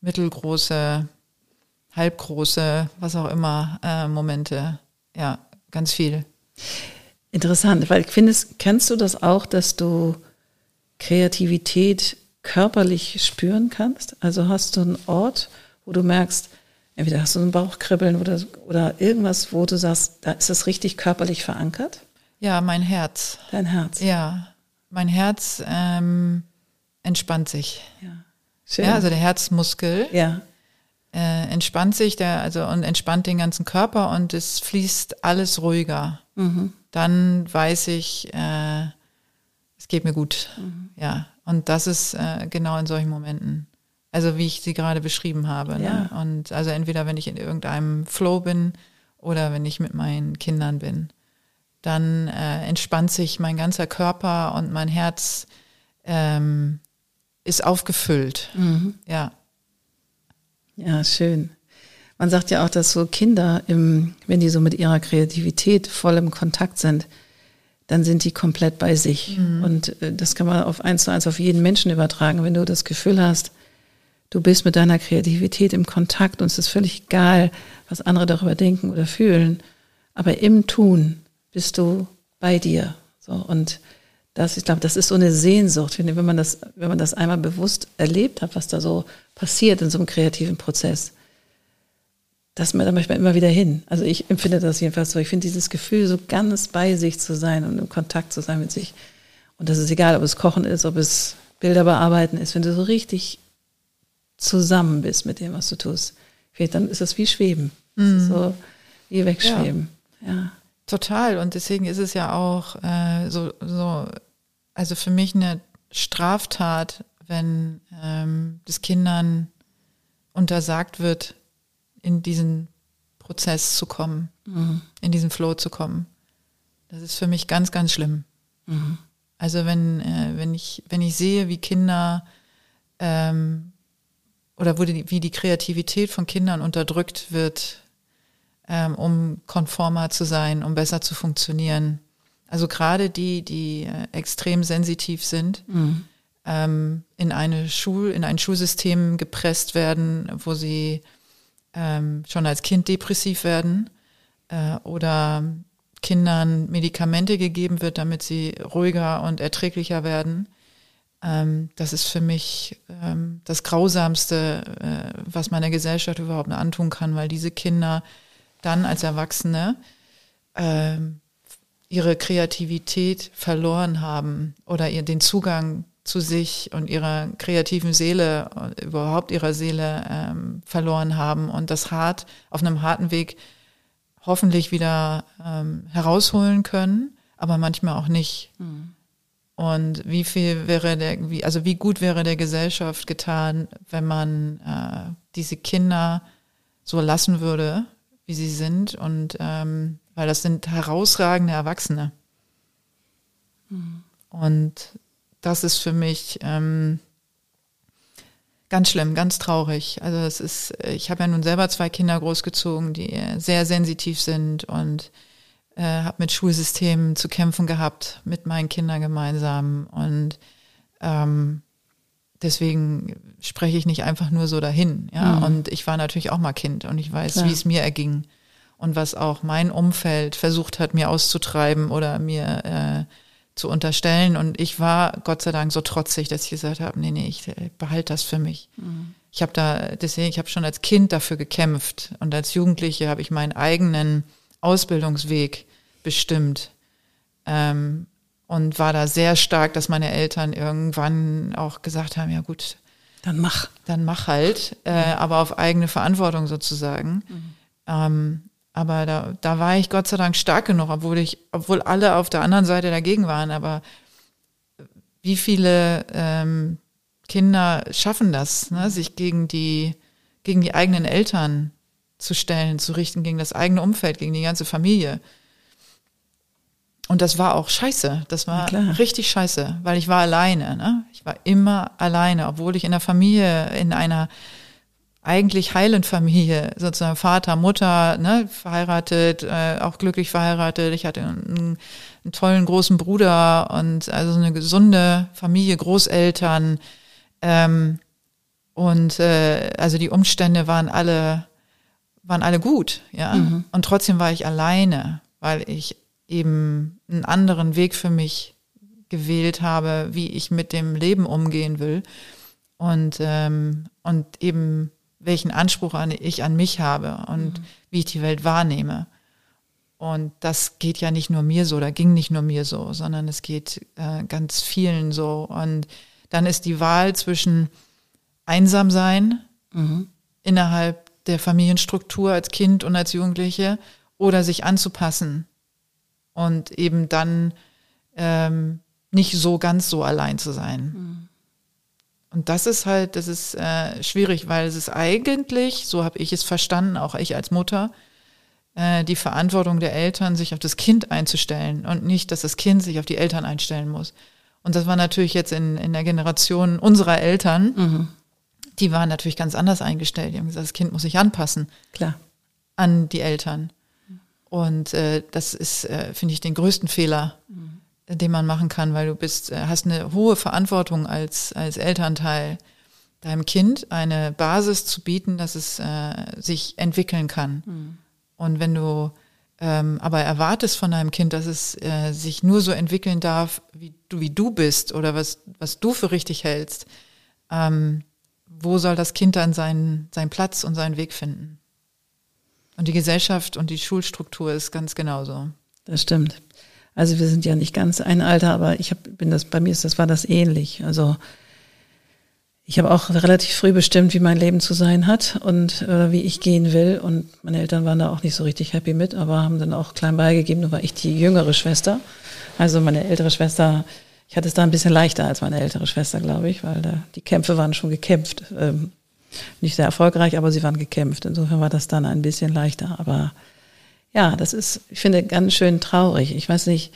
mittelgroße, halbgroße, was auch immer äh, Momente. Ja, ganz viel. Interessant, weil findest, kennst du das auch, dass du Kreativität körperlich spüren kannst? Also hast du einen Ort, wo du merkst, entweder hast du einen Bauchkribbeln oder, oder irgendwas, wo du sagst, da ist es richtig körperlich verankert? Ja, mein Herz. Dein Herz. Ja, mein Herz ähm, entspannt sich. Ja. Schön. Ja, also der Herzmuskel. Ja. Äh, entspannt sich der, also und entspannt den ganzen Körper und es fließt alles ruhiger. Mhm. Dann weiß ich, äh, es geht mir gut. Mhm. Ja. Und das ist äh, genau in solchen Momenten. Also wie ich sie gerade beschrieben habe. Ne? Ja. Und also entweder wenn ich in irgendeinem Flow bin oder wenn ich mit meinen Kindern bin, dann äh, entspannt sich mein ganzer Körper und mein Herz ähm, ist aufgefüllt. Mhm. Ja. Ja, schön. Man sagt ja auch, dass so Kinder, im, wenn die so mit ihrer Kreativität voll im Kontakt sind, dann sind die komplett bei sich. Mhm. Und äh, das kann man auf eins zu eins auf jeden Menschen übertragen. Wenn du das Gefühl hast, du bist mit deiner Kreativität im Kontakt und es ist völlig egal, was andere darüber denken oder fühlen, aber im Tun bist du bei dir. So und das, ich glaube, das ist so eine Sehnsucht, wenn man das, wenn man das einmal bewusst erlebt hat, was da so passiert in so einem kreativen Prozess, dass man, da möchte man immer wieder hin. Also ich empfinde das jedenfalls so. Ich finde dieses Gefühl, so ganz bei sich zu sein und im Kontakt zu sein mit sich. Und das ist egal, ob es Kochen ist, ob es Bilder bearbeiten ist, wenn du so richtig zusammen bist mit dem, was du tust. Dann ist das wie Schweben. Mhm. so wie wegschweben. Ja. ja. Total. Und deswegen ist es ja auch äh, so, so, also für mich eine Straftat, wenn ähm, das Kindern untersagt wird, in diesen Prozess zu kommen, mhm. in diesen Flow zu kommen. Das ist für mich ganz, ganz schlimm. Mhm. Also wenn, äh, wenn, ich, wenn ich sehe, wie Kinder ähm, oder die, wie die Kreativität von Kindern unterdrückt wird, ähm, um konformer zu sein, um besser zu funktionieren. Also gerade die, die äh, extrem sensitiv sind, mhm. ähm, in eine Schul, in ein Schulsystem gepresst werden, wo sie ähm, schon als Kind depressiv werden äh, oder Kindern Medikamente gegeben wird, damit sie ruhiger und erträglicher werden. Ähm, das ist für mich ähm, das Grausamste, äh, was meine Gesellschaft überhaupt antun kann, weil diese Kinder dann als Erwachsene äh, ihre Kreativität verloren haben oder ihr den Zugang zu sich und ihrer kreativen Seele, überhaupt ihrer Seele ähm, verloren haben und das hart auf einem harten Weg hoffentlich wieder ähm, herausholen können, aber manchmal auch nicht. Mhm. Und wie viel wäre der, wie, also wie gut wäre der Gesellschaft getan, wenn man äh, diese Kinder so lassen würde, wie sie sind und ähm, weil das sind herausragende Erwachsene. Mhm. Und das ist für mich ähm, ganz schlimm, ganz traurig. Also es ist, ich habe ja nun selber zwei Kinder großgezogen, die sehr sensitiv sind und äh, habe mit Schulsystemen zu kämpfen gehabt, mit meinen Kindern gemeinsam. Und ähm, deswegen spreche ich nicht einfach nur so dahin. Ja, mhm. und ich war natürlich auch mal Kind und ich weiß, wie es mir erging und was auch mein Umfeld versucht hat, mir auszutreiben oder mir äh, zu unterstellen. Und ich war Gott sei Dank so trotzig, dass ich gesagt habe, nee, nee, ich äh, behalte das für mich. Mhm. Ich habe da, deswegen, ich habe schon als Kind dafür gekämpft und als Jugendliche habe ich meinen eigenen Ausbildungsweg bestimmt. Ähm, und war da sehr stark, dass meine Eltern irgendwann auch gesagt haben, ja gut, dann mach. Dann mach halt, äh, mhm. aber auf eigene Verantwortung sozusagen. Mhm. Ähm, aber da, da war ich Gott sei Dank stark genug, obwohl ich, obwohl alle auf der anderen Seite dagegen waren. Aber wie viele ähm, Kinder schaffen das, ne, sich gegen die, gegen die eigenen Eltern zu stellen, zu richten, gegen das eigene Umfeld, gegen die ganze Familie. Und das war auch scheiße. Das war richtig scheiße, weil ich war alleine. Ne? Ich war immer alleine, obwohl ich in der Familie, in einer eigentlich heilen Familie, sozusagen Vater, Mutter, ne, verheiratet, äh, auch glücklich verheiratet. Ich hatte einen, einen tollen großen Bruder und also eine gesunde Familie, Großeltern. Ähm, und äh, also die Umstände waren alle waren alle gut, ja. Mhm. Und trotzdem war ich alleine, weil ich eben einen anderen Weg für mich gewählt habe, wie ich mit dem Leben umgehen will. Und, ähm, und eben welchen Anspruch an, ich an mich habe und mhm. wie ich die Welt wahrnehme. Und das geht ja nicht nur mir so, da ging nicht nur mir so, sondern es geht äh, ganz vielen so. Und dann ist die Wahl zwischen einsam sein mhm. innerhalb der Familienstruktur als Kind und als Jugendliche oder sich anzupassen und eben dann ähm, nicht so ganz so allein zu sein. Mhm. Und das ist halt, das ist äh, schwierig, weil es ist eigentlich, so habe ich es verstanden, auch ich als Mutter, äh, die Verantwortung der Eltern, sich auf das Kind einzustellen und nicht, dass das Kind sich auf die Eltern einstellen muss. Und das war natürlich jetzt in, in der Generation unserer Eltern, mhm. die waren natürlich ganz anders eingestellt. Die haben gesagt, das Kind muss sich anpassen. Klar. An die Eltern. Und äh, das ist, äh, finde ich, den größten Fehler. Mhm den man machen kann, weil du bist, äh, hast eine hohe Verantwortung als, als Elternteil, deinem Kind eine Basis zu bieten, dass es äh, sich entwickeln kann. Mhm. Und wenn du ähm, aber erwartest von deinem Kind, dass es äh, sich nur so entwickeln darf, wie du, wie du bist oder was, was du für richtig hältst, ähm, wo soll das Kind dann seinen, seinen Platz und seinen Weg finden? Und die Gesellschaft und die Schulstruktur ist ganz genauso. Das stimmt. Also wir sind ja nicht ganz ein Alter, aber ich hab, bin das, bei mir ist das, war das ähnlich. Also ich habe auch relativ früh bestimmt, wie mein Leben zu sein hat und äh, wie ich gehen will. Und meine Eltern waren da auch nicht so richtig happy mit, aber haben dann auch klein beigegeben. Nur war ich die jüngere Schwester. Also meine ältere Schwester, ich hatte es da ein bisschen leichter als meine ältere Schwester, glaube ich, weil da, die Kämpfe waren schon gekämpft. Ähm, nicht sehr erfolgreich, aber sie waren gekämpft. Insofern war das dann ein bisschen leichter. Aber Ja, das ist, ich finde, ganz schön traurig. Ich weiß nicht,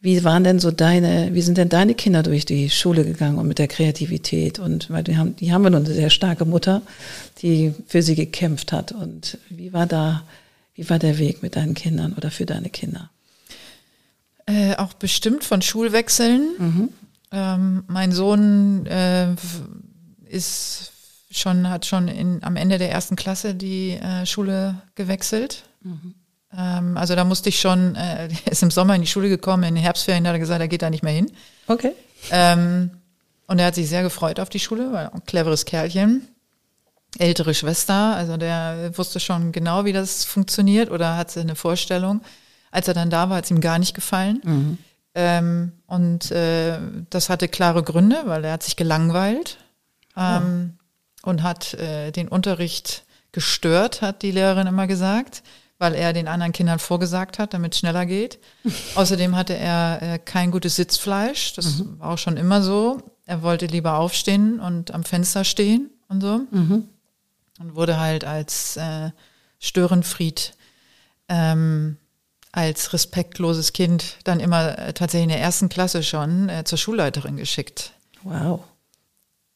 wie waren denn so deine, wie sind denn deine Kinder durch die Schule gegangen und mit der Kreativität? Und weil die haben, die haben wir nun eine sehr starke Mutter, die für sie gekämpft hat. Und wie war da, wie war der Weg mit deinen Kindern oder für deine Kinder? Äh, auch bestimmt von Schulwechseln. Mhm. Ähm, mein Sohn äh, ist schon, hat schon in, am Ende der ersten Klasse die äh, Schule gewechselt. Mhm. Ähm, also da musste ich schon, äh, *laughs* er ist im Sommer in die Schule gekommen, in den Herbstferien hat er gesagt, er geht da nicht mehr hin. Okay. Ähm, und er hat sich sehr gefreut auf die Schule, weil ein cleveres Kerlchen. Ältere Schwester, also der wusste schon genau, wie das funktioniert oder hatte eine Vorstellung. Als er dann da war, hat es ihm gar nicht gefallen. Mhm. Ähm, und äh, das hatte klare Gründe, weil er hat sich gelangweilt ähm, oh. und hat äh, den Unterricht gestört, hat die Lehrerin immer gesagt weil er den anderen Kindern vorgesagt hat, damit es schneller geht. *laughs* Außerdem hatte er äh, kein gutes Sitzfleisch, das mhm. war auch schon immer so. Er wollte lieber aufstehen und am Fenster stehen und so. Mhm. Und wurde halt als äh, Störenfried, ähm, als respektloses Kind dann immer äh, tatsächlich in der ersten Klasse schon äh, zur Schulleiterin geschickt. Wow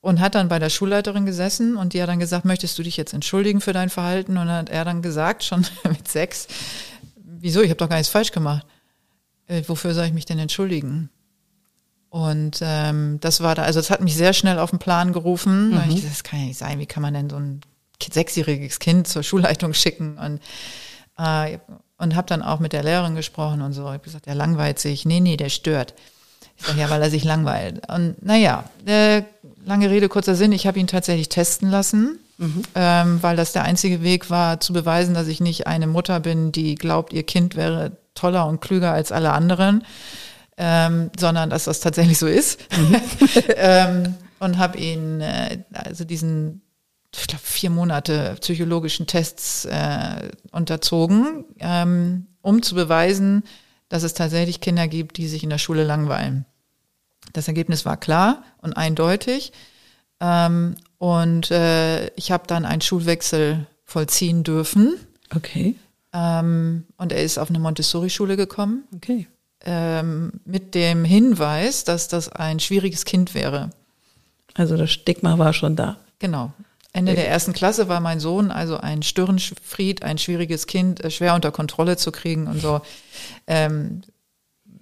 und hat dann bei der Schulleiterin gesessen und die hat dann gesagt, möchtest du dich jetzt entschuldigen für dein Verhalten? Und dann hat er dann gesagt, schon *laughs* mit sechs, wieso, ich habe doch gar nichts falsch gemacht. Äh, wofür soll ich mich denn entschuldigen? Und ähm, das war da, also das hat mich sehr schnell auf den Plan gerufen. Mhm. Ich, das kann ja nicht sein, wie kann man denn so ein sechsjähriges Kind zur Schulleitung schicken? Und, äh, und habe dann auch mit der Lehrerin gesprochen und so. Ich habe gesagt, der langweilt sich. Nee, nee, der stört. Ich sage, ja, weil er sich langweilt. Und naja, äh, lange Rede, kurzer Sinn, ich habe ihn tatsächlich testen lassen, mhm. ähm, weil das der einzige Weg war, zu beweisen, dass ich nicht eine Mutter bin, die glaubt, ihr Kind wäre toller und klüger als alle anderen, ähm, sondern dass das tatsächlich so ist. Mhm. *laughs* ähm, und habe ihn, äh, also diesen, ich glaube, vier Monate psychologischen Tests äh, unterzogen, ähm, um zu beweisen, dass es tatsächlich Kinder gibt, die sich in der Schule langweilen. Das Ergebnis war klar und eindeutig. Ähm, und äh, ich habe dann einen Schulwechsel vollziehen dürfen. Okay. Ähm, und er ist auf eine Montessori-Schule gekommen. Okay. Ähm, mit dem Hinweis, dass das ein schwieriges Kind wäre. Also das Stigma war schon da. Genau. Ende der ersten Klasse war mein Sohn also ein Störenfried, ein schwieriges Kind, äh, schwer unter Kontrolle zu kriegen und so. Ähm,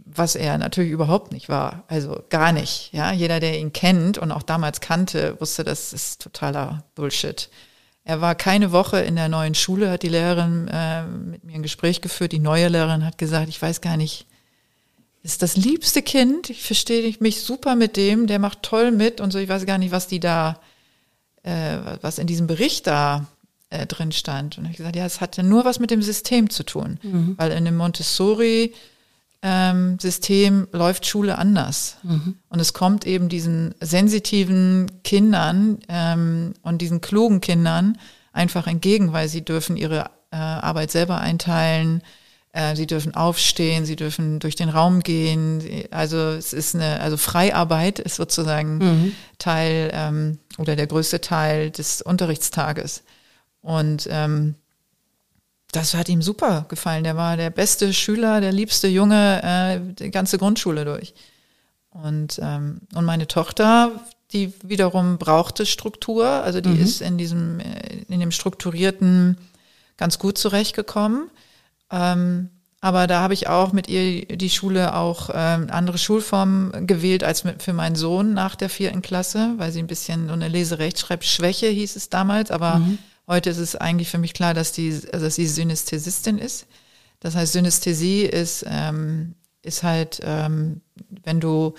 was er natürlich überhaupt nicht war. Also gar nicht. Ja, jeder, der ihn kennt und auch damals kannte, wusste, das ist totaler Bullshit. Er war keine Woche in der neuen Schule, hat die Lehrerin äh, mit mir ein Gespräch geführt. Die neue Lehrerin hat gesagt, ich weiß gar nicht, ist das liebste Kind. Ich verstehe mich super mit dem, der macht toll mit und so. Ich weiß gar nicht, was die da äh, was in diesem Bericht da äh, drin stand. Und ich gesagt, ja, es hatte nur was mit dem System zu tun, mhm. weil in dem Montessori ähm, System läuft Schule anders. Mhm. Und es kommt eben diesen sensitiven Kindern ähm, und diesen klugen Kindern einfach entgegen, weil sie dürfen ihre äh, Arbeit selber einteilen, sie dürfen aufstehen, sie dürfen durch den Raum gehen. Also es ist eine, also Freiarbeit ist sozusagen mhm. Teil ähm, oder der größte Teil des Unterrichtstages. Und ähm, das hat ihm super gefallen. Der war der beste Schüler, der liebste Junge, äh, die ganze Grundschule durch. Und, ähm, und meine Tochter, die wiederum brauchte Struktur, also die mhm. ist in diesem, äh, in dem strukturierten ganz gut zurechtgekommen. Ähm, aber da habe ich auch mit ihr die Schule auch ähm, andere Schulformen gewählt als mit, für meinen Sohn nach der vierten Klasse, weil sie ein bisschen so eine Leserechtschreibschwäche hieß es damals. Aber mhm. heute ist es eigentlich für mich klar, dass die, also dass sie Synästhesistin ist. Das heißt, Synästhesie ist, ähm, ist halt, ähm, wenn du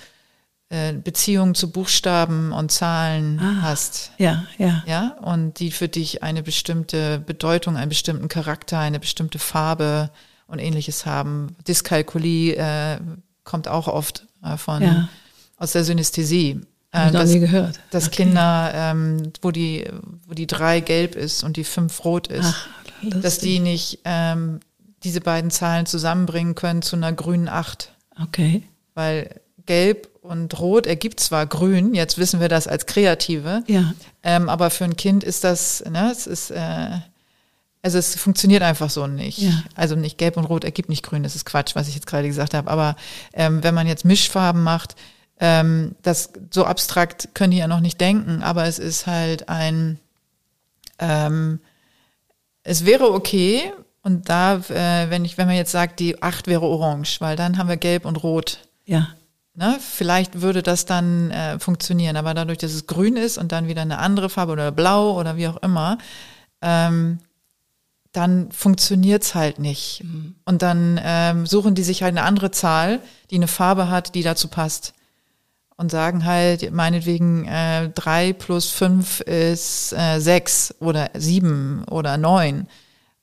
äh, Beziehungen zu Buchstaben und Zahlen ah, hast. Ja, ja. Ja, und die für dich eine bestimmte Bedeutung, einen bestimmten Charakter, eine bestimmte Farbe und ähnliches haben. Dyskalkulie äh, kommt auch oft äh, von ja. aus der Synästhesie. Äh, das, nie gehört. Dass okay. Kinder, ähm, wo die, wo die drei gelb ist und die fünf rot ist, Ach, dass die nicht ähm, diese beiden Zahlen zusammenbringen können zu einer grünen Acht. Okay. Weil gelb und Rot ergibt zwar Grün, jetzt wissen wir das als Kreative, ja. ähm, aber für ein Kind ist das, ne, es ist, äh, Also es funktioniert einfach so nicht. Ja. Also nicht gelb und rot ergibt nicht grün, das ist Quatsch, was ich jetzt gerade gesagt habe. Aber ähm, wenn man jetzt Mischfarben macht, ähm, das so abstrakt können die ja noch nicht denken, aber es ist halt ein, ähm, es wäre okay, und da, äh, wenn ich, wenn man jetzt sagt, die acht wäre orange, weil dann haben wir gelb und rot. Ja. Ne? Vielleicht würde das dann äh, funktionieren, aber dadurch, dass es grün ist und dann wieder eine andere Farbe oder blau oder wie auch immer, ähm, dann funktioniert's halt nicht. Und dann ähm, suchen die sich halt eine andere Zahl, die eine Farbe hat, die dazu passt. Und sagen halt, meinetwegen äh, drei plus fünf ist äh, sechs oder sieben oder neun,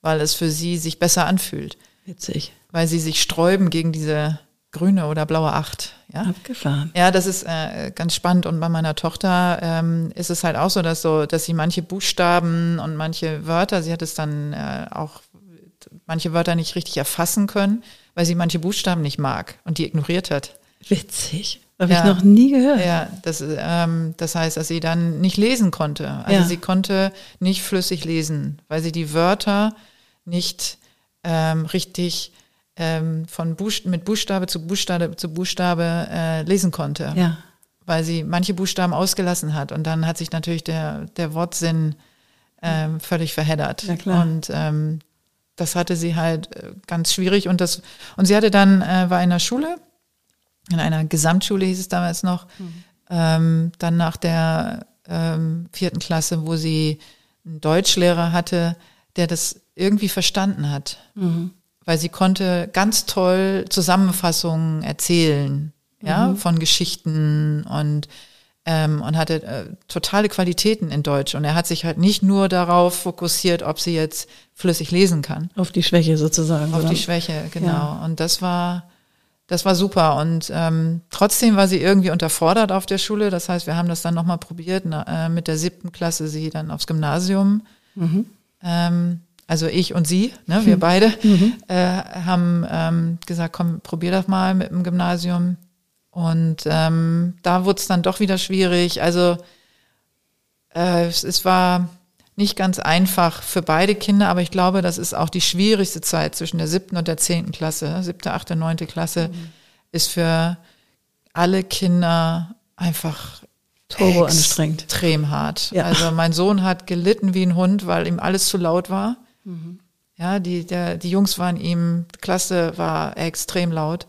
weil es für sie sich besser anfühlt. Witzig. Weil sie sich sträuben gegen diese grüne oder blaue Acht. Ja, Abgefahren. ja, das ist äh, ganz spannend. Und bei meiner Tochter ähm, ist es halt auch so, dass so, dass sie manche Buchstaben und manche Wörter, sie hat es dann äh, auch manche Wörter nicht richtig erfassen können, weil sie manche Buchstaben nicht mag und die ignoriert hat. Witzig. Habe Ja. ich noch nie gehört. Ja, das, ähm, das heißt, dass sie dann nicht lesen konnte. Also Ja. sie konnte nicht flüssig lesen, weil sie die Wörter nicht ähm, richtig ähm, von Buchst mit Buchstabe zu Buchstabe zu Buchstabe äh, lesen konnte Ja. weil sie manche Buchstaben ausgelassen hat. Und dann hat sich natürlich der, der Wortsinn ähm, völlig verheddert. Ja, klar. Und ähm, das hatte sie halt äh, ganz schwierig. Und das, und sie hatte dann, äh, war in der Schule, in einer Gesamtschule hieß es damals noch, ähm, dann nach der ähm, vierten Klasse, wo sie einen Deutschlehrer hatte, der das irgendwie verstanden hat weil sie konnte ganz toll Zusammenfassungen erzählen, ja, von Geschichten und ähm, und hatte äh, totale Qualitäten in Deutsch. Und er hat sich halt nicht nur darauf fokussiert, ob sie jetzt flüssig lesen kann, Auf die Schwäche sozusagen. auf oder? die Schwäche, genau. Ja. Und das war das war super. Und ähm, trotzdem war sie irgendwie unterfordert auf der Schule. Das heißt, wir haben das dann nochmal probiert, na, äh, mit der siebten Klasse sie dann aufs Gymnasium ähm, also ich und sie, ne, wir beide, äh, haben ähm, gesagt, komm, probier das mal mit dem Gymnasium. Und ähm, da wurde es dann doch wieder schwierig. Also äh, es, es war nicht ganz einfach für beide Kinder, aber ich glaube, das ist auch die schwierigste Zeit zwischen der siebten und der zehnten Klasse. Siebte, achte, neunte Klasse ist für alle Kinder einfach Turbo anstrengend. extrem hart. Ja. Also mein Sohn hat gelitten wie ein Hund, weil ihm alles zu laut war. Ja, die, der, die Jungs waren ihm, die Klasse war extrem laut.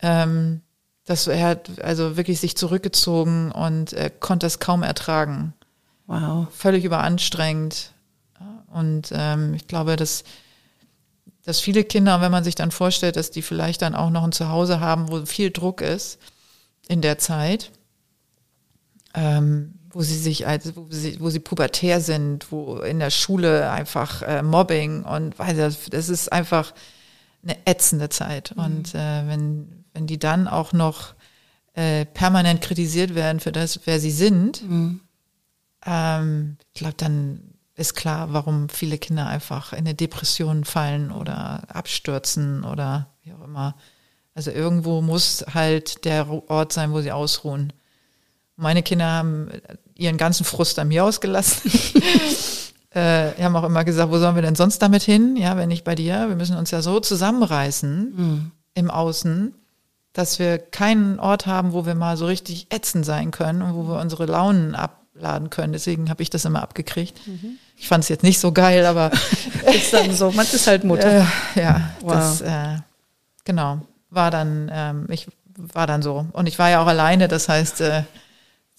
Ähm, das, er hat also wirklich sich zurückgezogen und er konnte es kaum ertragen. Wow. Völlig überanstrengend. Und ähm, ich glaube, dass, dass viele Kinder, wenn man sich dann vorstellt, dass die vielleicht dann auch noch ein Zuhause haben, wo viel Druck ist in der Zeit, ähm, wo sie sich als, wo sie, wo sie pubertär sind, wo in der Schule einfach äh, Mobbing und weil das, das ist einfach eine ätzende Zeit. Und äh, wenn, wenn die dann auch noch äh, permanent kritisiert werden für das, wer sie sind, ähm, ich glaube, dann ist klar, warum viele Kinder einfach in eine Depression fallen oder abstürzen oder wie auch immer. Also irgendwo muss halt der Ort sein, wo sie ausruhen. Meine Kinder haben ihren ganzen Frust an mir ausgelassen. *laughs* äh, haben auch immer gesagt, wo sollen wir denn sonst damit hin? Ja, wenn nicht bei dir. Wir müssen uns ja so zusammenreißen im Außen, dass wir keinen Ort haben, wo wir mal so richtig ätzend sein können und wo wir unsere Launen abladen können. Deswegen habe ich das immer abgekriegt. Ich fand es jetzt nicht so geil, aber *laughs* Ist dann so, man ist halt Mutter. äh, ja, Wow. das äh, genau war dann ähm, ich war dann so und ich war ja auch alleine, das heißt äh,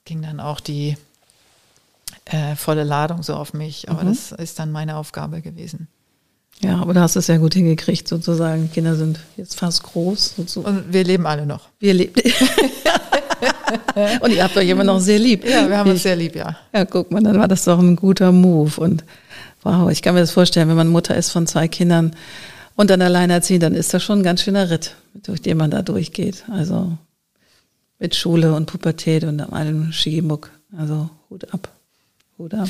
ging dann auch die äh, volle Ladung so auf mich, aber das ist dann meine Aufgabe gewesen. Ja, aber du hast es ja gut hingekriegt sozusagen. Kinder sind jetzt fast groß. sozusagen. Und wir leben alle noch. Wir lebt. *laughs* Und ihr habt euch immer noch sehr lieb. Ja, wir haben uns sehr lieb, ja. Ja, guck mal, dann war das doch ein guter Move. Und wow, ich kann mir das vorstellen, wenn man Mutter ist von zwei Kindern und dann alleinerziehend, dann ist das schon ein ganz schöner Ritt, durch den man da durchgeht. Also mit Schule und Pubertät und allem Schigemuck. Also Hut ab. Hut ab.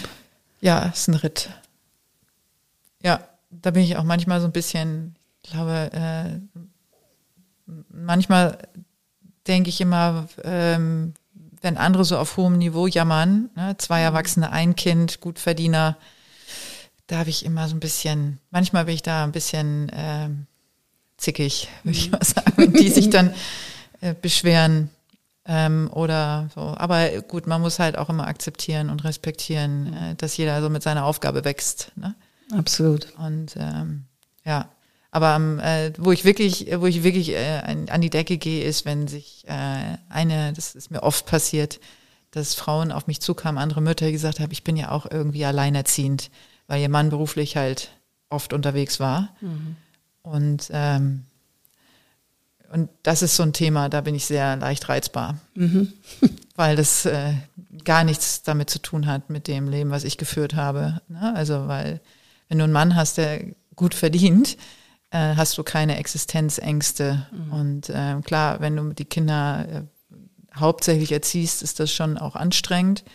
Ja, ist ein Ritt. Ja, da bin ich auch manchmal so ein bisschen, ich glaube, äh, manchmal denke ich immer, ähm, wenn andere so auf hohem Niveau jammern, ne, zwei Erwachsene, ein Kind, Gutverdiener, da habe ich immer so ein bisschen, manchmal bin ich da ein bisschen äh, zickig, würde ich mhm. mal sagen, wenn die sich *laughs* dann äh, beschweren ähm, oder so. Aber gut, man muss halt auch immer akzeptieren und respektieren, äh, dass jeder so mit seiner Aufgabe wächst. Ne? Absolut. Und ähm, ja, aber äh, wo ich wirklich, wo ich wirklich äh, an die Decke gehe, ist, wenn sich äh, eine, das ist mir oft passiert, dass Frauen auf mich zukamen, andere Mütter gesagt haben, ich bin ja auch irgendwie alleinerziehend, weil ihr Mann beruflich halt oft unterwegs war. Mhm. Und ähm, und das ist so ein Thema, da bin ich sehr leicht reizbar, mhm. *laughs* weil das äh, gar nichts damit zu tun hat mit dem Leben, was ich geführt habe. Ne? Also weil wenn du einen Mann hast, der gut verdient, äh, hast du keine Existenzängste. Mhm. Und äh, klar, wenn du die Kinder äh, hauptsächlich erziehst, ist das schon auch anstrengend.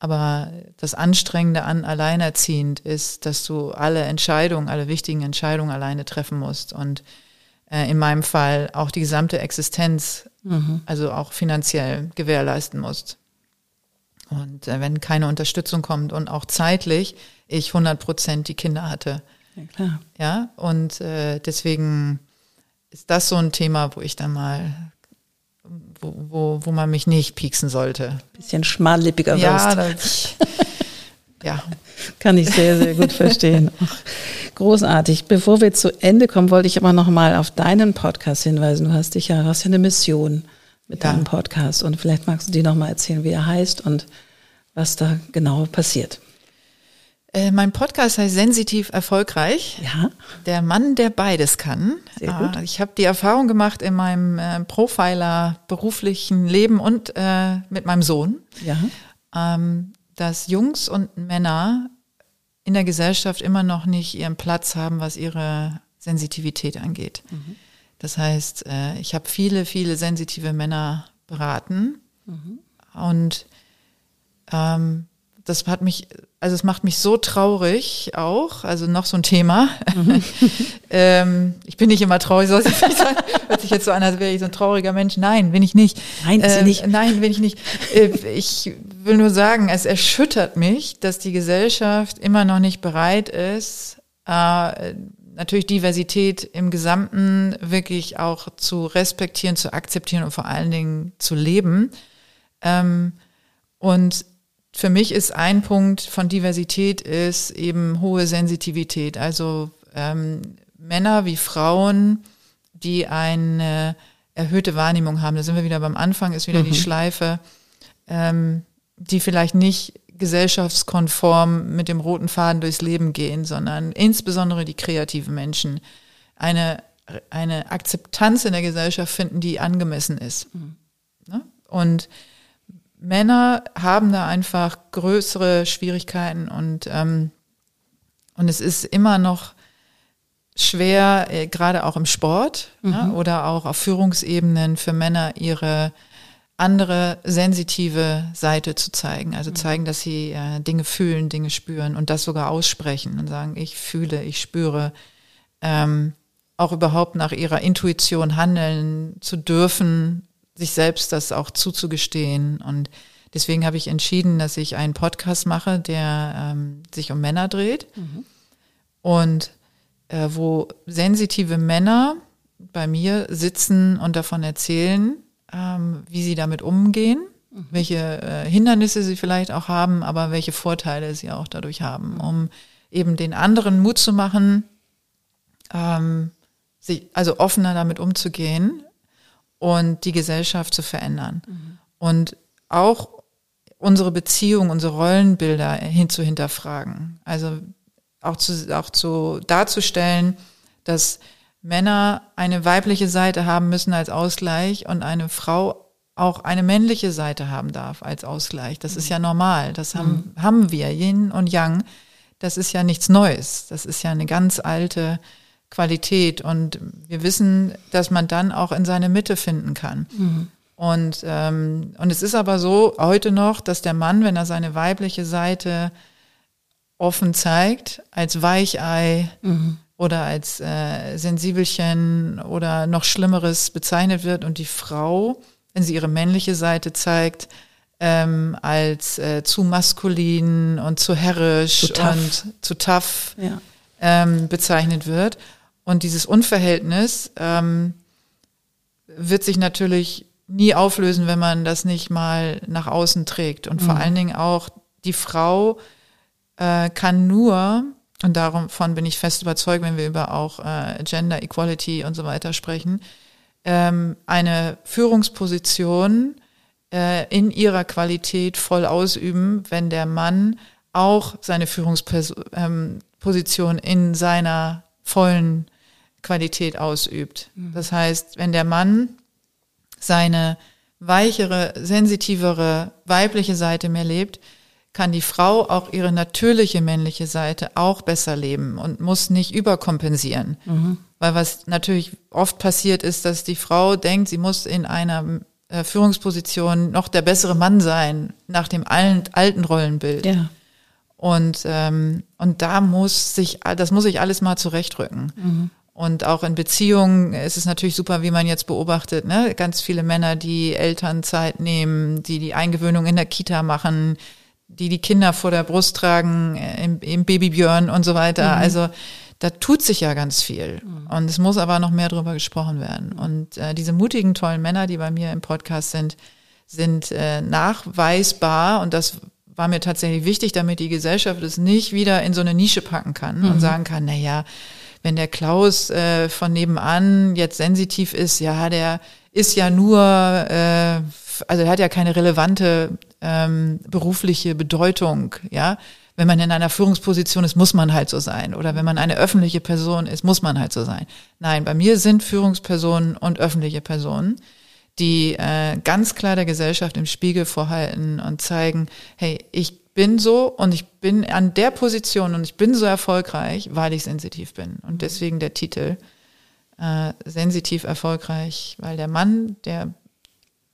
Aber das Anstrengende an Alleinerziehend ist, dass du alle Entscheidungen, alle wichtigen Entscheidungen alleine treffen musst. Und äh, in meinem Fall auch die gesamte Existenz, mhm. also auch finanziell gewährleisten musst. Und äh, wenn keine Unterstützung kommt und auch zeitlich ich 100 Prozent die Kinder hatte. Ja, klar. Ja, und äh, deswegen ist das so ein Thema, wo ich dann mal, wo, wo, wo man mich nicht pieksen sollte. Bisschen schmallippiger ja, wirst. ja. *laughs* *laughs* Kann ich sehr, sehr gut verstehen. Großartig. Bevor wir zu Ende kommen, wollte ich aber noch mal auf deinen Podcast hinweisen. Du hast dich ja, hast ja eine Mission mit ja. deinem Podcast und vielleicht magst du die noch mal erzählen, wie er heißt und was da genau passiert. Äh, mein Podcast heißt Sensitiv erfolgreich. Ja. Der Mann, der beides kann. Sehr gut. Ah, ich habe die Erfahrung gemacht in meinem äh, Profiler beruflichen Leben und äh, mit meinem Sohn, ja. ähm, dass Jungs und Männer in der Gesellschaft immer noch nicht ihren Platz haben, was ihre Sensitivität angeht. Mhm. Das heißt, äh, ich habe viele, viele sensitive Männer beraten mhm. und ähm, das hat mich, also es macht mich so traurig auch, also noch so ein Thema. Mhm. *laughs* ähm, ich bin nicht immer traurig, soll ich nicht sagen. Hört sich jetzt so an, als wäre ich so ein trauriger Mensch. Nein, bin ich nicht. Nein, ist äh, nicht. Nein, bin ich nicht. Äh, ich will nur sagen, es erschüttert mich, dass die Gesellschaft immer noch nicht bereit ist, äh, natürlich Diversität im Gesamten wirklich auch zu respektieren, zu akzeptieren und vor allen Dingen zu leben. Ähm, und für mich ist ein Punkt von Diversität ist eben hohe Sensitivität. Also ähm, Männer wie Frauen, die eine erhöhte Wahrnehmung haben. Da sind wir wieder beim Anfang, ist wieder mhm. die Schleife, ähm, die vielleicht nicht gesellschaftskonform mit dem roten Faden durchs Leben gehen, sondern insbesondere die kreativen Menschen eine, eine Akzeptanz in der Gesellschaft finden, die angemessen ist. Mhm. Ne? Und Männer haben da einfach größere Schwierigkeiten und, ähm, und es ist immer noch schwer, äh, gerade auch im Sport mhm. ja, oder auch auf Führungsebenen für Männer ihre andere sensitive Seite zu zeigen. Also mhm. zeigen, dass sie äh, Dinge fühlen, Dinge spüren und das sogar aussprechen und sagen, ich fühle, ich spüre. Ähm, auch überhaupt nach ihrer Intuition handeln zu dürfen, sich selbst das auch zuzugestehen. Und deswegen habe ich entschieden, dass ich einen Podcast mache, der ähm, sich um Männer dreht. Mhm. Und äh, wo sensitive Männer bei mir sitzen und davon erzählen, ähm, wie sie damit umgehen, mhm. welche äh, Hindernisse sie vielleicht auch haben, aber welche Vorteile sie auch dadurch haben, mhm. um eben den anderen Mut zu machen, ähm, sich, also offener damit umzugehen und die Gesellschaft zu verändern. Mhm. Und auch unsere Beziehung, unsere Rollenbilder hin zu hinterfragen. Also auch zu, auch zu darzustellen, dass Männer eine weibliche Seite haben müssen als Ausgleich und eine Frau auch eine männliche Seite haben darf als Ausgleich. Das ist ja normal. Das haben, mhm. haben wir, Yin und Yang. Das ist ja nichts Neues. Das ist ja eine ganz alte Qualität. Und wir wissen, dass man dann auch in seine Mitte finden kann. Mhm. Und, ähm, und es ist aber so heute noch, dass der Mann, wenn er seine weibliche Seite offen zeigt, als Weichei mhm. Oder als äh, Sensibelchen oder noch Schlimmeres bezeichnet wird und die Frau, wenn sie ihre männliche Seite zeigt, ähm, als äh, zu maskulin und zu herrisch Zu tough. und zu tough Ja. ähm, bezeichnet wird. Und dieses Unverhältnis ähm, wird sich natürlich nie auflösen, wenn man das nicht mal nach außen trägt. Und vor allen Dingen auch die Frau äh, kann nur, und davon bin ich fest überzeugt, wenn wir über auch äh, Gender Equality und so weiter sprechen, ähm, eine Führungsposition äh, in ihrer Qualität voll ausüben, wenn der Mann auch seine Führungsposition ähm, in seiner vollen Qualität ausübt. Das heißt, wenn der Mann seine weichere, sensitivere weibliche Seite mehr lebt, kann die Frau auch ihre natürliche männliche Seite auch besser leben und muss nicht überkompensieren. Weil was natürlich oft passiert ist, dass die Frau denkt, sie muss in einer äh, Führungsposition noch der bessere Mann sein, nach dem alten, Rollenbild. Ja. Und, ähm, und da muss sich, das muss sich alles mal zurechtrücken. Und auch in Beziehungen ist es natürlich super, wie man jetzt beobachtet, ne? ganz viele Männer, die Elternzeit nehmen, die die Eingewöhnung in der Kita machen, die die Kinder vor der Brust tragen, äh, im, im Babybjörn und so weiter. Also da tut sich ja ganz viel. Und es muss aber noch mehr drüber gesprochen werden. Und äh, diese mutigen, tollen Männer, die bei mir im Podcast sind, sind äh, nachweisbar und das war mir tatsächlich wichtig, damit die Gesellschaft es nicht wieder in so eine Nische packen kann und sagen kann, na ja, wenn der Klaus äh, von nebenan jetzt sensitiv ist, ja, der ist ja nur, äh, also er hat ja keine relevante ähm, berufliche Bedeutung, ja. Wenn man in einer Führungsposition ist, muss man halt so sein. Oder wenn man eine öffentliche Person ist, muss man halt so sein. Nein, bei mir sind Führungspersonen und öffentliche Personen, die äh, ganz klar der Gesellschaft im Spiegel vorhalten und zeigen, hey, ich bin so und ich bin an der Position und ich bin so erfolgreich, weil ich sensitiv bin. Und deswegen der Titel äh, sensitiv erfolgreich, weil der Mann, der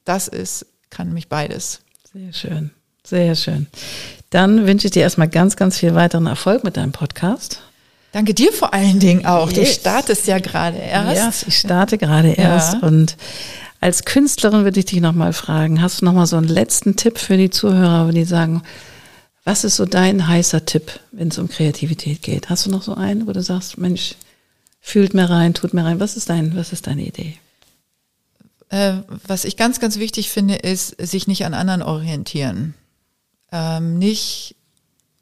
das ist, kann mich beides. Sehr schön. Sehr schön. Dann wünsche ich dir erstmal ganz, ganz viel weiteren Erfolg mit deinem Podcast. Danke dir vor allen Dingen auch. Du Yes. startest ja gerade erst. Ja, ich starte gerade erst und als Künstlerin würde ich dich nochmal fragen, hast du nochmal so einen letzten Tipp für die Zuhörer, die sagen, was ist so dein heißer Tipp, wenn es um Kreativität geht? Hast du noch so einen, wo du sagst, Mensch, fühlt mir rein, tut mir rein, was ist dein, was ist deine Idee? Äh, was ich ganz, ganz wichtig finde, ist, sich nicht an anderen orientieren. Ähm, nicht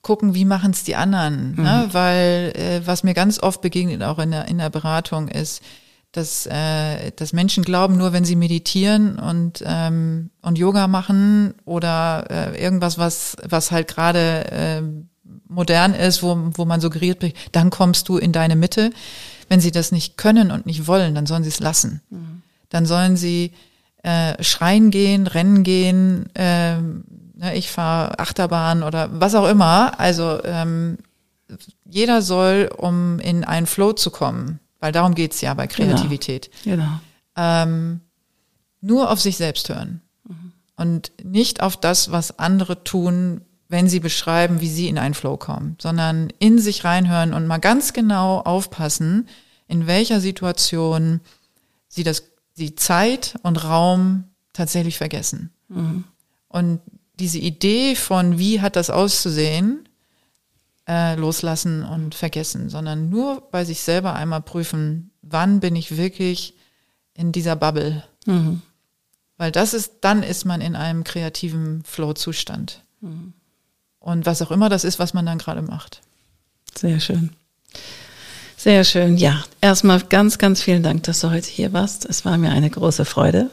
gucken, wie machen es die anderen. Ne? Weil äh, was mir ganz oft begegnet, auch in der, in der Beratung, ist, dass, äh, dass Menschen glauben, nur wenn sie meditieren und, ähm, und Yoga machen oder äh, irgendwas, was, was halt gerade äh, modern ist, wo, wo man suggeriert, dann kommst du in deine Mitte. Wenn sie das nicht können und nicht wollen, dann sollen sie es lassen. Dann sollen sie äh, schreien gehen, rennen gehen, ne, ich fahre Achterbahn oder was auch immer. Also ähm, jeder soll, um in einen Flow zu kommen, weil darum geht's ja bei Kreativität, Genau. ähm, nur auf sich selbst hören und nicht auf das, was andere tun, wenn sie beschreiben, wie sie in einen Flow kommen, sondern in sich reinhören und mal ganz genau aufpassen, in welcher Situation sie das, die Zeit und Raum tatsächlich vergessen. Und diese Idee von, wie hat das auszusehen, äh, loslassen und vergessen, sondern nur bei sich selber einmal prüfen, wann bin ich wirklich in dieser Bubble. Weil das ist, dann ist man in einem kreativen Flow-Zustand. Und was auch immer das ist, was man dann gerade macht. Sehr schön. Sehr schön. Ja, erstmal ganz, ganz vielen Dank, dass du heute hier warst. Es war mir eine große Freude.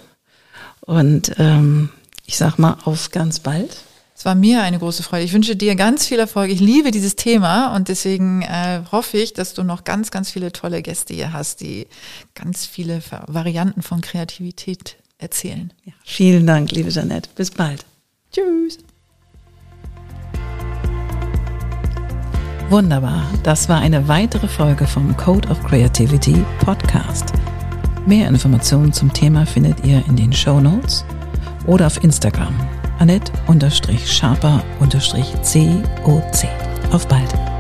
Und ähm, ich sag mal, auf ganz bald. Es war mir eine große Freude. Ich wünsche dir ganz viel Erfolg. Ich liebe dieses Thema und deswegen äh, hoffe ich, dass du noch ganz, ganz viele tolle Gäste hier hast, die ganz viele Varianten von Kreativität erzählen. Ja, vielen Dank, liebe Jeanette. Bis bald. Tschüss. Wunderbar. Das war eine weitere Folge vom Code of Creativity Podcast. Mehr Informationen zum Thema findet ihr in den Show Notes oder auf Instagram. Annette-Sharper-COC. Auf bald.